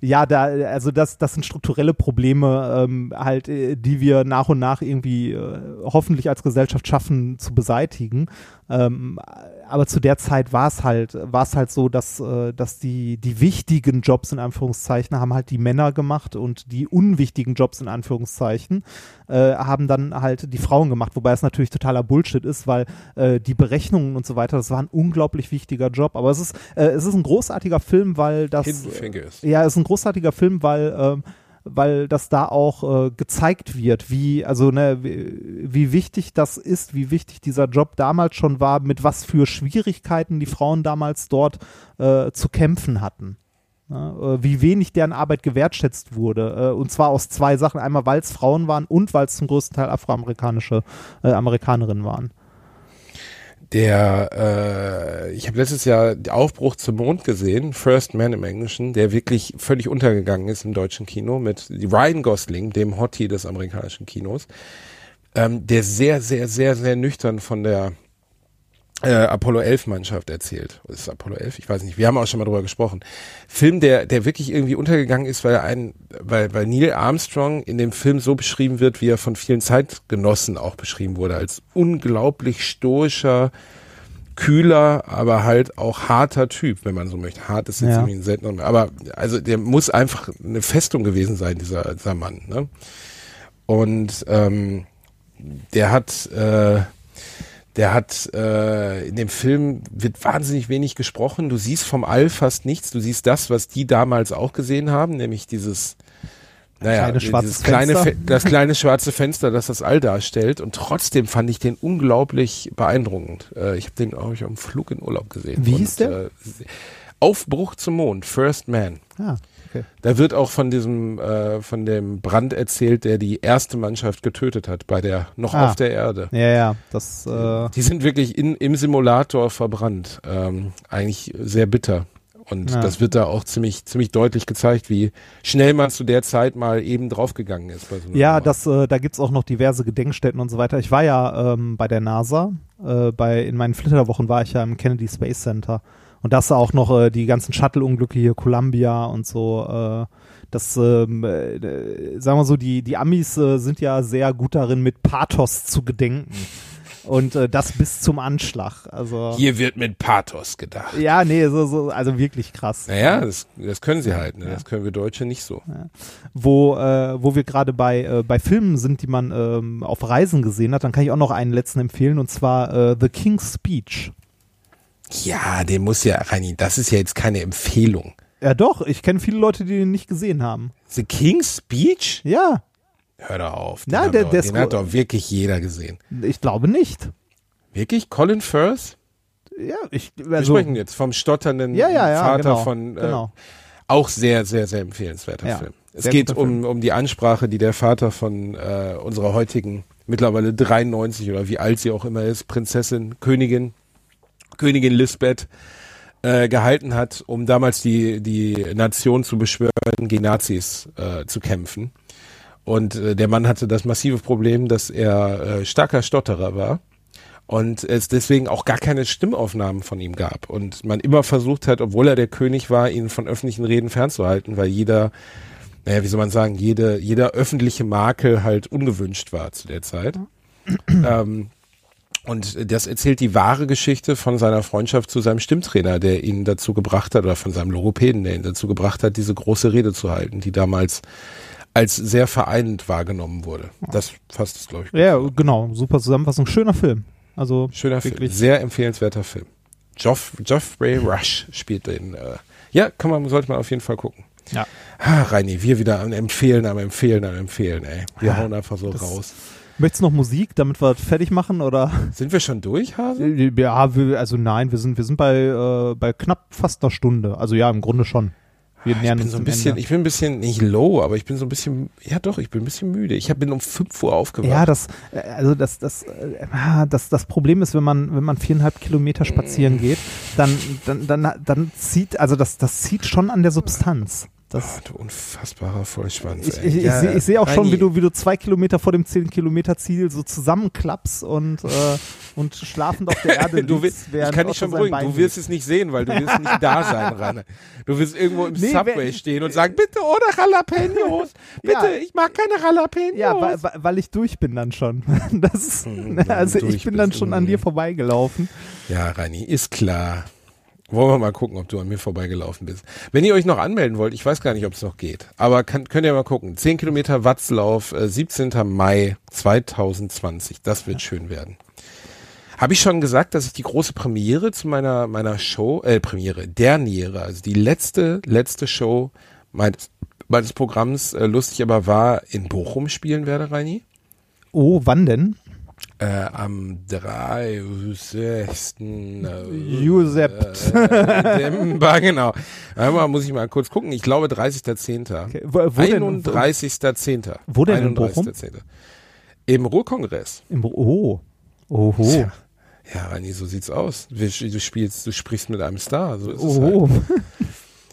ja, da, also das, das sind strukturelle Probleme, ähm, halt, äh, die wir nach und nach irgendwie äh, hoffentlich als Gesellschaft schaffen zu beseitigen. Ähm, aber zu der Zeit war es halt, war es halt so, dass, äh, dass die, die wichtigen Jobs in Anführungszeichen haben halt die Männer gemacht und die unwichtigen Jobs in Anführungszeichen äh, haben dann halt die Frauen gemacht, wobei es natürlich totaler Bullshit ist, weil äh, die Berechnungen und so weiter, das war ein unglaublich wichtiger Job. Aber es ist, äh, es ist ein großartiger Film, weil das Hidden Fingers. ja, es ist ein großartiger Film, weil ähm, weil das da auch äh, gezeigt wird, wie also ne, wie, wie wichtig das ist, wie wichtig dieser Job damals schon war, mit was für Schwierigkeiten die Frauen damals dort äh, zu kämpfen hatten. Ja, äh, wie wenig deren Arbeit gewertschätzt wurde. Äh, und zwar aus zwei Sachen. Einmal, weil es Frauen waren und weil es zum größten Teil afroamerikanische äh, Amerikanerinnen waren. Der, äh, ich habe letztes Jahr Aufbruch zum Mond gesehen, First Man im Englischen, der wirklich völlig untergegangen ist im deutschen Kino mit Ryan Gosling, dem Hottie des amerikanischen Kinos, ähm, der sehr, sehr, sehr, sehr nüchtern von der äh, Apollo 11 Mannschaft erzählt. Ist es Apollo 11? Ich weiß nicht. Wir haben auch schon mal drüber gesprochen. Film, der, der wirklich irgendwie untergegangen ist, weil ein, weil, weil Neil Armstrong in dem Film so beschrieben wird, wie er von vielen Zeitgenossen auch beschrieben wurde, als unglaublich stoischer, kühler, aber halt auch harter Typ, wenn man so möchte. Hart ist jetzt Ja. irgendwie ein seltener, aber also der muss einfach eine Festung gewesen sein, dieser, dieser Mann. Ne? Und ähm, der hat, äh, der hat äh, in dem Film wird wahnsinnig wenig gesprochen. Du siehst vom All fast nichts. Du siehst das, was die damals auch gesehen haben, nämlich dieses naja, kleine dieses kleine, das kleine schwarze Fenster, das das All darstellt. Und trotzdem fand ich den unglaublich beeindruckend. Äh, ich habe den auch auf dem Flug in Urlaub gesehen. Wie Und, hieß der? Äh, Aufbruch zum Mond, First Man. Ah, okay. Da wird auch von diesem, äh, von dem Brand erzählt, der die erste Mannschaft getötet hat, bei der noch Ah. auf der Erde. Ja, ja, das äh, Die sind wirklich in, im Simulator verbrannt. Ähm, eigentlich sehr bitter. Und Ja. das wird da auch ziemlich, ziemlich deutlich gezeigt, wie schnell man zu der Zeit mal eben draufgegangen ist. So Ja, Nummer. das, äh, da gibt's auch noch diverse Gedenkstätten und so weiter. Ich war ja ähm, bei der NASA, äh, bei, in meinen Flitterwochen war ich ja im Kennedy Space Center. Und das auch noch äh, die ganzen Shuttle-Unglücke hier, Columbia und so. Äh, das, ähm, äh, sagen wir so, die, die Amis äh, sind ja sehr gut darin, mit Pathos zu gedenken. Und äh, das bis zum Anschlag. Also Hier wird mit Pathos gedacht. ja, nee, so, so, also wirklich krass. Naja, das, das können sie halt. Ne? Das können wir Deutsche nicht so. wo, äh, wo wir gerade bei, äh, bei Filmen sind, die man ähm, auf Reisen gesehen hat, dann kann ich auch noch einen letzten empfehlen und zwar äh, The King's Speech. Ja, den muss ja, Reini, das ist ja jetzt keine Empfehlung. Ja doch, ich kenne viele Leute, die den nicht gesehen haben. The King's Speech? Ja, Hör doch auf. Den, Na, hat, der- doch, der den hat doch wirklich jeder gesehen. ich glaube nicht. Wirklich? Colin Firth? Ja, ich Wir also, sprechen jetzt vom stotternden Ja, ja, ja, Vater genau, von äh, genau. auch sehr, sehr, sehr empfehlenswerter Film. Es geht um, um die Ansprache, die der Vater von äh, unserer heutigen, mittlerweile 93 oder wie alt sie auch immer ist, Prinzessin, Königin, Königin Lisbeth, äh, gehalten hat, um damals die, die Nation zu beschwören, gegen Nazis äh, zu kämpfen. Und äh, der Mann hatte das massive Problem, dass er äh, starker Stotterer war und es deswegen auch gar keine Stimmaufnahmen von ihm gab und man immer versucht hat, obwohl er der König war, ihn von öffentlichen Reden fernzuhalten, weil jeder, naja, wie soll man sagen, jede, jeder öffentliche Makel halt ungewünscht war zu der Zeit. ähm, Und das erzählt die wahre Geschichte von seiner Freundschaft zu seinem Stimmtrainer, der ihn dazu gebracht hat, oder von seinem Logopäden, der ihn dazu gebracht hat, diese große Rede zu halten, die damals als sehr vereinend wahrgenommen wurde. Das fasst es, glaube ich. Ja, zusammen. genau. Super Zusammenfassung. Schöner Film. Also Schöner Film. wirklich. Sehr empfehlenswerter Film. Geoff, Geoffrey Rush spielt den. Äh, ja, kann man, sollte man auf jeden Fall gucken. Ja. Ah, Reini, wir wieder am Empfehlen, am Empfehlen, am Empfehlen, ey. Wir Ah, hauen einfach so raus. Möchtest du noch Musik, damit wir fertig machen oder? Sind wir schon durch, Hase? Ja, wir, also nein, wir sind wir sind bei äh, bei knapp fast einer Stunde. Also ja, im Grunde schon. Wir Ich bin so ein bisschen, Ende. ich bin ein bisschen, nicht low, aber ich bin so ein bisschen, ja doch, ich bin ein bisschen müde. Ich hab- bin um 5 Uhr aufgewacht. Ja, das, äh, also das, das, äh, das, das Problem ist, wenn man, wenn man viereinhalb Kilometer spazieren geht, dann, dann, dann, dann zieht, also das, das zieht schon an der Substanz. Das, Ah, du unfassbarer Vollschwanz. ich ich, ich Ja, sehe ich seh auch schon, wie du, wie du zwei Kilometer vor dem zehn Kilometer Ziel so zusammenklappst und, äh, und schlafend auf der Erde Du willst, ich kann dich schon beruhigen, Bein du wirst es nicht sehen, weil du wirst nicht da sein, Ranne. Du wirst irgendwo im Nee, Subway stehen und sagen, bitte ohne Jalapenos, bitte, Ja. ich mag keine Jalapenos. Ja, weil, weil- ich durch bin dann schon. Das, Hm, also ich bin dann schon an hm. dir vorbeigelaufen. Ja, Reini, ist klar. Wollen wir mal gucken, ob du an mir vorbeigelaufen bist. Wenn ihr euch noch anmelden wollt, ich weiß gar nicht, ob es noch geht, aber kann, könnt ihr mal gucken. 10 Kilometer Watzlauf, äh, 17. Mai 2020. Das wird schön werden. Habe ich schon gesagt, dass ich die große Premiere zu meiner, meiner Show, äh, Premiere, Derniere, also die letzte, letzte Show meines, meines Programms, äh, lustig aber war, in Bochum spielen werde, Reini? Oh, wann denn? Äh, am 30. äh, Giuseppe. Dezember, genau. Einmal muss ich mal kurz gucken. Ich glaube 30.10. Okay, Wo, wo denn? 31.10. Wo denn in Bochum? 31.10.. Im Ruhrkongress. Im, oh. Oho. Tja. Ja, Rani, so sieht's aus. Du spielst, du sprichst mit einem Star. So ist es halt.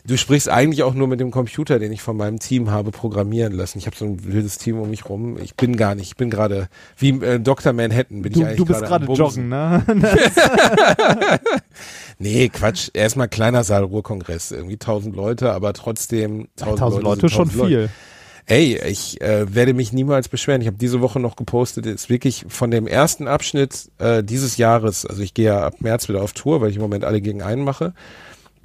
Du sprichst eigentlich auch nur mit dem Computer, den ich von meinem Team habe programmieren lassen. Ich habe so ein wildes Team um mich rum. Ich bin gar nicht, ich bin gerade wie äh, Dr. Manhattan bin ich Du, eigentlich du bist gerade joggen, ne? Nee, Quatsch. Erstmal kleiner Saal Ruhrkongress, irgendwie tausend Leute, aber trotzdem tausend, Tausend Leute, Leute sind schon 1000 Leute. viel. Ey, ich äh, werde mich niemals beschweren. Ich habe diese Woche noch gepostet, ist wirklich von dem ersten Abschnitt äh, dieses Jahres, also ich gehe ja ab März wieder auf Tour, weil ich im Moment alle gegen einen mache,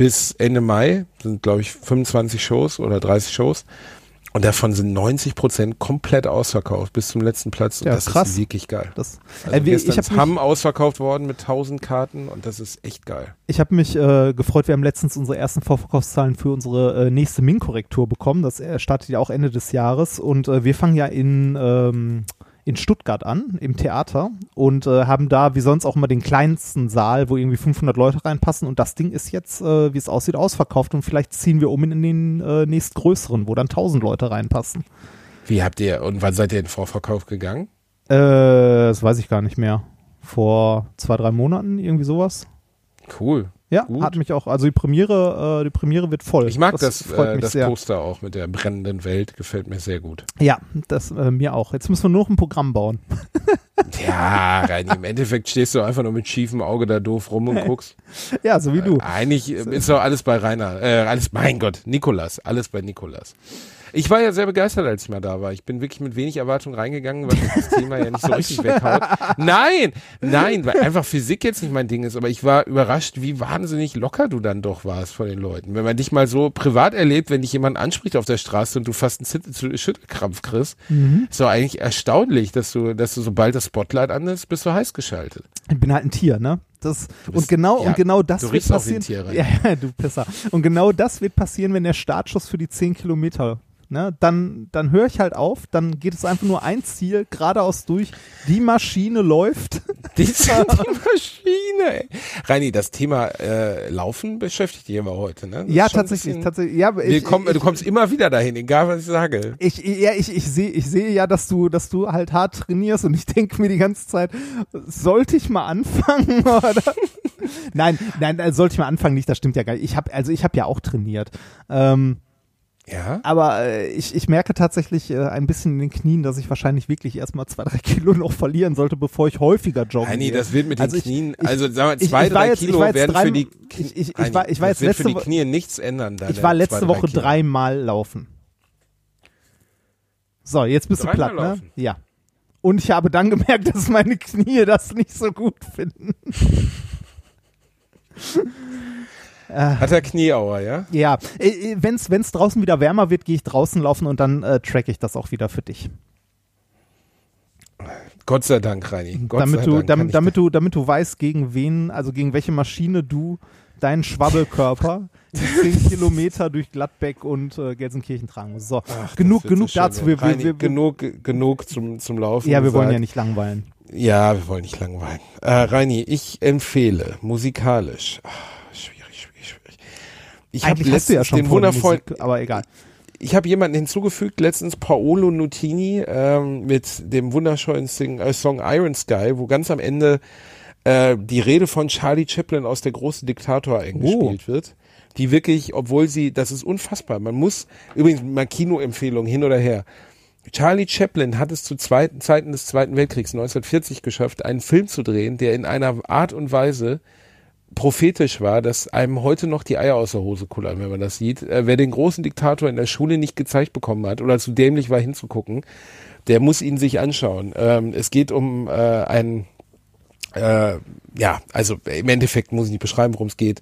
bis Ende Mai sind, glaube ich, 25 Shows oder 30 Shows. Und davon sind 90 Prozent komplett ausverkauft bis zum letzten Platz. Und Ja, das krass. ist wirklich geil. Das, Also äh, gestern ich ist habe mich, Hamm ausverkauft worden mit 1000 Karten und das ist echt geil. ich hab mich äh, gefreut, wir haben letztens unsere ersten Vorverkaufszahlen für unsere äh, nächste Min-Korrektur bekommen. Das äh, startet ja auch Ende des Jahres und äh, wir fangen ja in, ähm, in Stuttgart an, im Theater und äh, haben da wie sonst auch immer den kleinsten Saal, wo irgendwie 500 Leute reinpassen und das Ding ist jetzt, äh, wie es aussieht, ausverkauft und vielleicht ziehen wir um in den äh, nächstgrößeren, wo dann 1000 Leute reinpassen. Wie habt ihr und wann seid ihr in den Vorverkauf gegangen? Äh, das weiß ich gar nicht mehr. Vor zwei, drei Monaten, irgendwie sowas. Cool. Ja, Gut. hat mich auch, also die Premiere, äh, die Premiere wird voll. Ich mag das, freut äh, mich das sehr. Poster auch mit der brennenden Welt, gefällt mir sehr gut. Ja, das äh, mir auch. Jetzt müssen wir nur noch ein Programm bauen. Ja, rein im Endeffekt stehst du einfach nur mit schiefem Auge da doof rum und guckst. Ja, so wie du. Eigentlich äh, ist doch alles bei Rainer, äh, alles, mein Gott, Nikolas, alles bei Nikolas. Ich war ja sehr begeistert, als ich mal da war. Ich bin wirklich mit wenig Erwartung reingegangen, weil das Thema ja nicht so richtig weghaut. Nein, nein, weil einfach Physik jetzt nicht mein Ding ist, aber ich war überrascht, wie wahnsinnig locker du dann doch warst vor den Leuten. Wenn man dich mal so privat erlebt, wenn dich jemand anspricht auf der Straße und du fast einen Schüttelkrampf kriegst, ist doch eigentlich erstaunlich, dass du, dass du sobald das Spotlight an ist, bist du heiß geschaltet. Ich bin halt ein Tier, ne? Das, bist- und genau, ja, und genau das du wird riechst auch wie ein passieren. Rainer. ja, du Pisser. Und genau das wird passieren, wenn der Startschuss für die 10 Kilometer, ne? Dann, dann höre ich halt auf, dann geht es einfach nur ein Ziel, geradeaus durch. Die Maschine läuft. Die die Maschine. ey. Reini, das Thema äh, Laufen beschäftigt dich immer heute, ne? Das ja, tatsächlich, bisschen- tatsächlich. Ja, ich, kommen, ich, du kommst immer wieder dahin, egal was ich sage. Ich, ja, ich, ich sehe ich sehe ja, dass du, dass du halt hart trainierst und ich denke mir die ganze Zeit, sollte ich mal anfangen oder? nein, nein, äh, sollte ich mal anfangen nicht, das stimmt ja gar nicht. Ich habe also ich habe ja auch trainiert. Ähm, Ja? aber äh, ich, ich merke tatsächlich äh, ein bisschen in den Knien, dass ich wahrscheinlich wirklich erstmal zwei, drei Kilo noch verlieren sollte, bevor ich häufiger joggen Reini, gehe. das wird mit den Also ich- Knien, ich- also sagen wir, zwei, drei jetzt- Kilo werden drei- für die ich- ich- ich war- ich war jetzt wird für die letzte Knie nichts ändern. Deine ich war letzte zwei, Woche Kilo. dreimal laufen. So, jetzt bist Dreimal du platt, laufen? ne? Ja. Und ich habe dann gemerkt, dass meine Knie das nicht so gut finden. Hat er Knieauer, ja? Ja, äh, wenn es draußen wieder wärmer wird, gehe ich draußen laufen und dann äh, track ich das auch wieder für dich. Gott sei Dank, Reini. Gott damit sei du, Dank damit, damit du, damit du weißt, gegen wen, also gegen welche Maschine du deinen Schwabbelkörper die 10 Kilometer durch Gladbeck und äh, Gelsenkirchen tragen musst. So, Ach, genug, genug dazu. Wir, wir, Reini, wir, genug, genug zum, zum Laufen. ja, wir wollen gesagt. ja nicht langweilen. Ja, wir wollen nicht langweilen. Äh, Reini, ich empfehle musikalisch. Schwierig. Ich habe du ja letztens schon den voll wundervollen, Musik, aber egal. ich habe jemanden hinzugefügt, letztens Paolo Nutini ähm, mit dem wunderschönen Sing, äh, Song Iron Sky, wo ganz am Ende äh, die Rede von Charlie Chaplin aus Der große Diktator eingespielt wird. Die wirklich, obwohl sie, das ist unfassbar. Man muss, übrigens mal Kinoempfehlung hin oder her. Charlie Chaplin hat es zu zweiten, Zeiten des Zweiten Weltkriegs 1940 geschafft, einen Film zu drehen, der in einer Art und Weise prophetisch war, dass einem heute noch die Eier aus der Hose kullern, wenn man das sieht. Äh, wer den großen Diktator in der Schule nicht gezeigt bekommen hat oder zu dämlich war hinzugucken, der muss ihn sich anschauen. Ähm, es geht um äh, einen äh, ja, also im Endeffekt muss ich nicht beschreiben, worum es geht.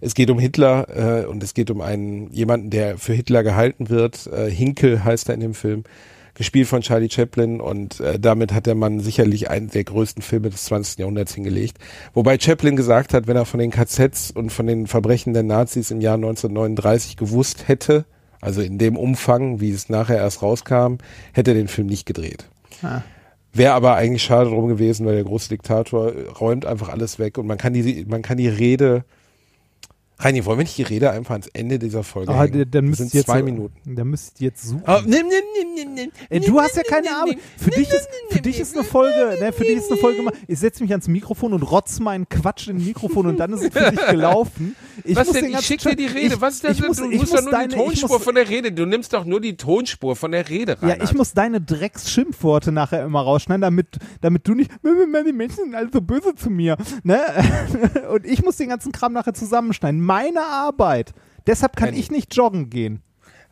Es geht um Hitler äh, und es geht um einen jemanden, der für Hitler gehalten wird. Äh, Hinkel heißt er in dem Film, gespielt von Charlie Chaplin und äh, damit hat der Mann sicherlich einen der größten Filme des 20. Jahrhunderts hingelegt. Wobei Chaplin gesagt hat, wenn er von den KZs und von den Verbrechen der Nazis im Jahr 1939 gewusst hätte, also in dem Umfang, wie es nachher erst rauskam, hätte er den Film nicht gedreht. Ah. Wäre aber eigentlich schade drum gewesen, weil der große Diktator räumt einfach alles weg und man kann die, man kann die Rede. Reini, wollen wir nicht die Rede einfach ans Ende dieser Folge Aber hängen? dann Das müsst sind ihr jetzt zwei so- Minuten. Da müsst ihr jetzt suchen. Oh, nimm, nimm, nimm, nimm, nimm. Du hast ja keine Ahnung. Für dich ist, für dich ist eine Folge, ne, für dich ist eine Folge ich setze mich ans Mikrofon und rotz meinen Quatsch in Mikrofon und dann ist es für dich gelaufen. Ich Was muss denn? den Ich ganzen schick dir die Rede. Ich, Was ist das? ich muss, du musst muss doch nur deine, die Tonspur muss, von der Rede. Du nimmst doch nur die Tonspur von der Rede rein. ja, ich muss deine Drecksschimpfworte nachher immer rausschneiden, damit, damit du nicht, die Menschen sind alle so böse zu mir, ne? Und ich muss den ganzen Kram nachher zusammenschneiden. Meine Arbeit. Deshalb kann Nein. ich nicht joggen gehen.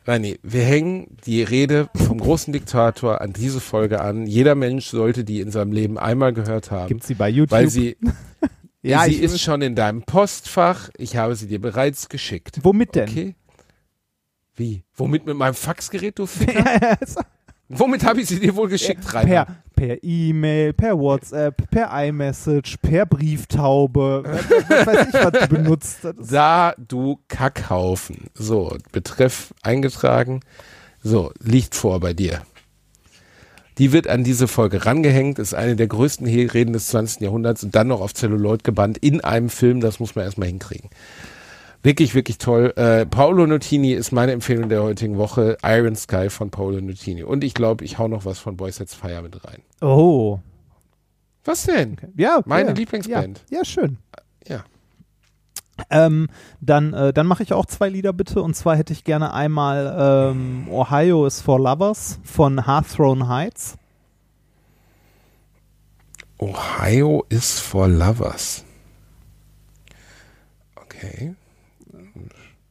Reini, wir hängen die Rede vom großen Diktator an diese Folge an. Jeder Mensch sollte die in seinem Leben einmal gehört haben. Gibt's sie bei YouTube? weil sie, ja, sie ist schon in deinem Postfach. Ich habe sie dir bereits geschickt. womit denn? Okay? Wie? Womit mit meinem Faxgerät, du Ficker? Womit habe ich sie dir wohl geschickt? Per per E-Mail, per WhatsApp, per iMessage, per Brieftaube, was weiß ich, was du benutzt. Da du Kackhaufen. So, Betreff eingetragen. So, liegt vor bei dir. Die wird an diese Folge rangehängt, ist eine der größten Reden des 20. Jahrhunderts und dann noch auf Celluloid gebannt in einem Film, das muss man erstmal hinkriegen. Wirklich, wirklich toll. Äh, Paolo Nutini ist meine Empfehlung der heutigen Woche. Iron Sky von Paolo Nutini. Und ich glaube, ich hau noch was von Boys Sets Fire mit rein. Oh. Was denn? Ja, Meine ja. Lieblingsband. Ja, ja schön. Ja. Ähm, dann äh, dann mache ich auch zwei Lieder bitte. Und zwar hätte ich gerne einmal ähm, Ohio is for Lovers von Hearthrone Heights. Ohio is for Lovers. Okay.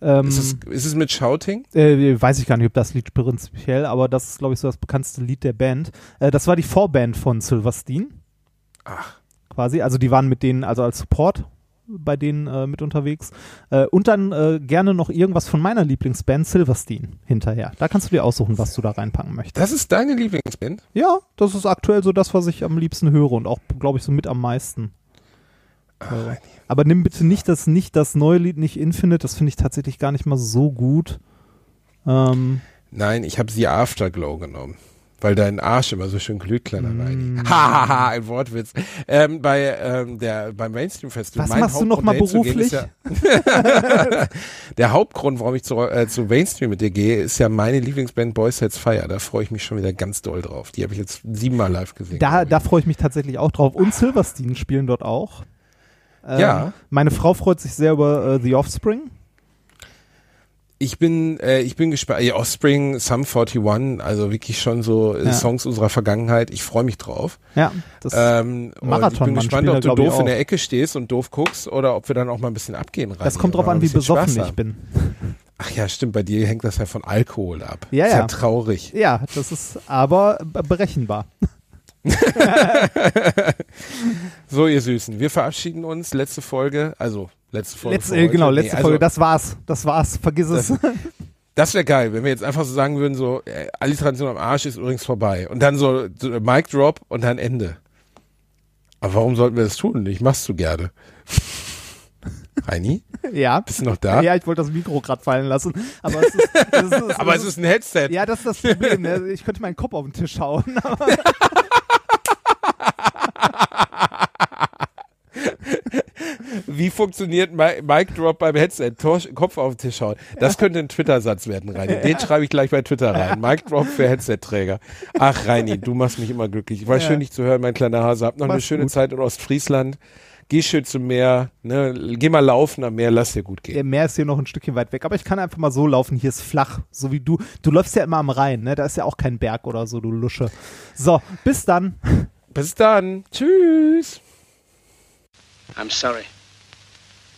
Ähm, Ist es, ist es mit Shouting? äh, weiß ich gar nicht, ob das Lied prinzipiell, aber das ist, glaube ich, so das bekannteste Lied der Band. Äh, das war die Vorband von Silverstein. Ach. quasi. Also die waren mit denen, also als Support bei denen äh, mit unterwegs. Äh, und dann äh, gerne noch irgendwas von meiner Lieblingsband Silverstein hinterher. Da kannst du dir aussuchen, was du da reinpacken möchtest. Das ist deine Lieblingsband? Ja, das ist aktuell so das, was ich am liebsten höre und auch, glaube ich, so mit am meisten. Ach, aber nimm bitte nicht das, nicht das neue Lied, nicht Infinite, das finde ich tatsächlich gar nicht mal so gut. Ähm, Nein, ich habe sie Afterglow genommen. Weil dein Arsch immer so schön glüht, kleiner Mm. Reini. Hahaha, ein Wortwitz. Ähm, bei ähm, der beim Mainstream Festival. Was mein machst du noch Hauptgrund, mal dahin zu gehen, ist Ja, der Hauptgrund, warum ich zu, äh, zu Mainstream mit dir gehe, ist ja meine Lieblingsband Boys Sets Fire. Da freue ich mich schon wieder ganz doll drauf. Die habe ich jetzt siebenmal live gesehen. da, da freue ich mich tatsächlich auch drauf. Und Silverstein spielen dort auch. Ähm, Ja. Meine Frau freut sich sehr über äh, The Offspring. Ich bin, äh, ich bin gespannt. Ja, Offspring, Sum 41, also wirklich schon so äh, Ja. Songs unserer Vergangenheit. Ich freue mich drauf. Ja, das Ähm, und ich bin gespannt, ob du doof in der Ecke stehst und doof guckst oder ob wir dann auch mal ein bisschen abgehen rein. Das kommt drauf an, wie besoffen Spaß ich bin. Ach ja, stimmt, bei dir hängt das ja von Alkohol ab. Ja, ist ja. ja. traurig. Ja, das ist aber be- berechenbar. so, ihr Süßen, wir verabschieden uns. Letzte Folge, also letzte Folge. Letzte, äh, genau, letzte nee, Folge, also, das war's. Das war's. Vergiss es. Das wäre geil, wenn wir jetzt einfach so sagen würden, so, äh, Alliteration am Arsch ist übrigens vorbei. Und dann so, so Mic Drop und dann Ende. Aber warum sollten wir das tun? Ich mach's so gerne. Heini? ja. Bist du noch da? Ja, ich wollte das Mikro gerade fallen lassen. Aber es ist, es ist, Aber es ist ein Headset. Ja, das ist das Problem. Ne? Ich könnte meinen Kopf auf den Tisch hauen. Wie funktioniert Mi- Mic Drop beim Headset? Tor Kopf auf den Tisch hauen. Das könnte ein Twitter-Satz werden, Reini. Den schreibe ich gleich bei Twitter rein. Mic Drop für Headset-Träger. Ach, Reini, du machst mich immer glücklich. War Ja. schön, dich zu hören, mein kleiner Hase. Hab noch eine Mach's schöne gut. Zeit in Ostfriesland. Geh schön zum Meer. Ne? Geh mal laufen am Meer, lass dir gut gehen. Der Meer ist hier noch ein Stückchen weit weg, aber ich kann einfach mal so laufen. Hier ist flach, so wie du. Du läufst ja immer am Rhein, ne? Da ist ja auch kein Berg oder so, du Lusche. So, bis dann. Bis dann. Tschüss. I'm sorry.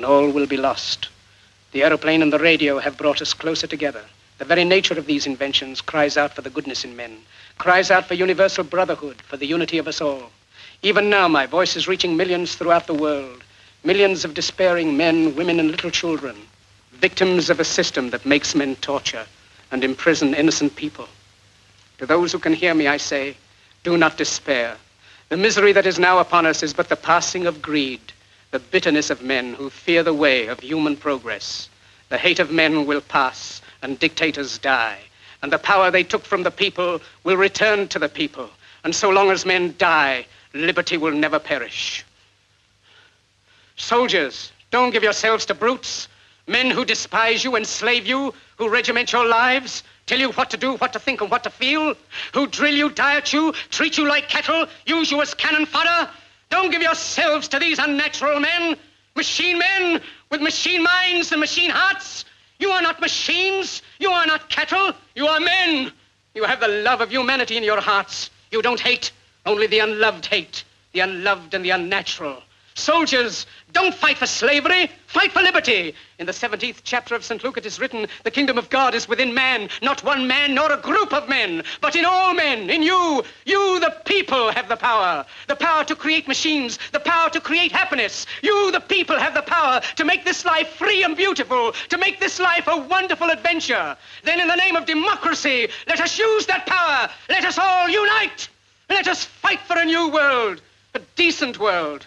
and all will be lost. The aeroplane and the radio have brought us closer together. The very nature of these inventions cries out for the goodness in men, cries out for universal brotherhood, for the unity of us all. Even now, my voice is reaching millions throughout the world, millions of despairing men, women, and little children, victims of a system that makes men torture and imprison innocent people. To those who can hear me, I say, do not despair. The misery that is now upon us is but the passing of greed, the bitterness of men who fear the way of human progress. The hate of men will pass, and dictators die, and the power they took from the people will return to the people. And so long as men die, liberty will never perish. Soldiers, don't give yourselves to brutes, men who despise you, enslave you, who regiment your lives, tell you what to do, what to think, and what to feel, who drill you, diet you, treat you like cattle, use you as cannon fodder. Don't give yourselves to these unnatural men, machine men with machine minds and machine hearts. You are not machines. You are not cattle. You are men. You have the love of humanity in your hearts. You don't hate, only the unloved hate, the unloved and the unnatural. Soldiers, don't fight for slavery, fight for liberty. In the 17th chapter of St. Luke it is written, the kingdom of God is within man, not one man nor a group of men, but in all men, in you. You, the people, have the power. The power to create machines, the power to create happiness. You, the people, have the power to make this life free and beautiful, to make this life a wonderful adventure. Then in the name of democracy, let us use that power. Let us all unite. Let us fight for a new world, a decent world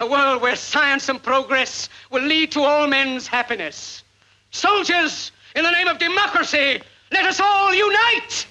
a world where science and progress will lead to all men's happiness. Soldiers, in the name of democracy, let us all unite!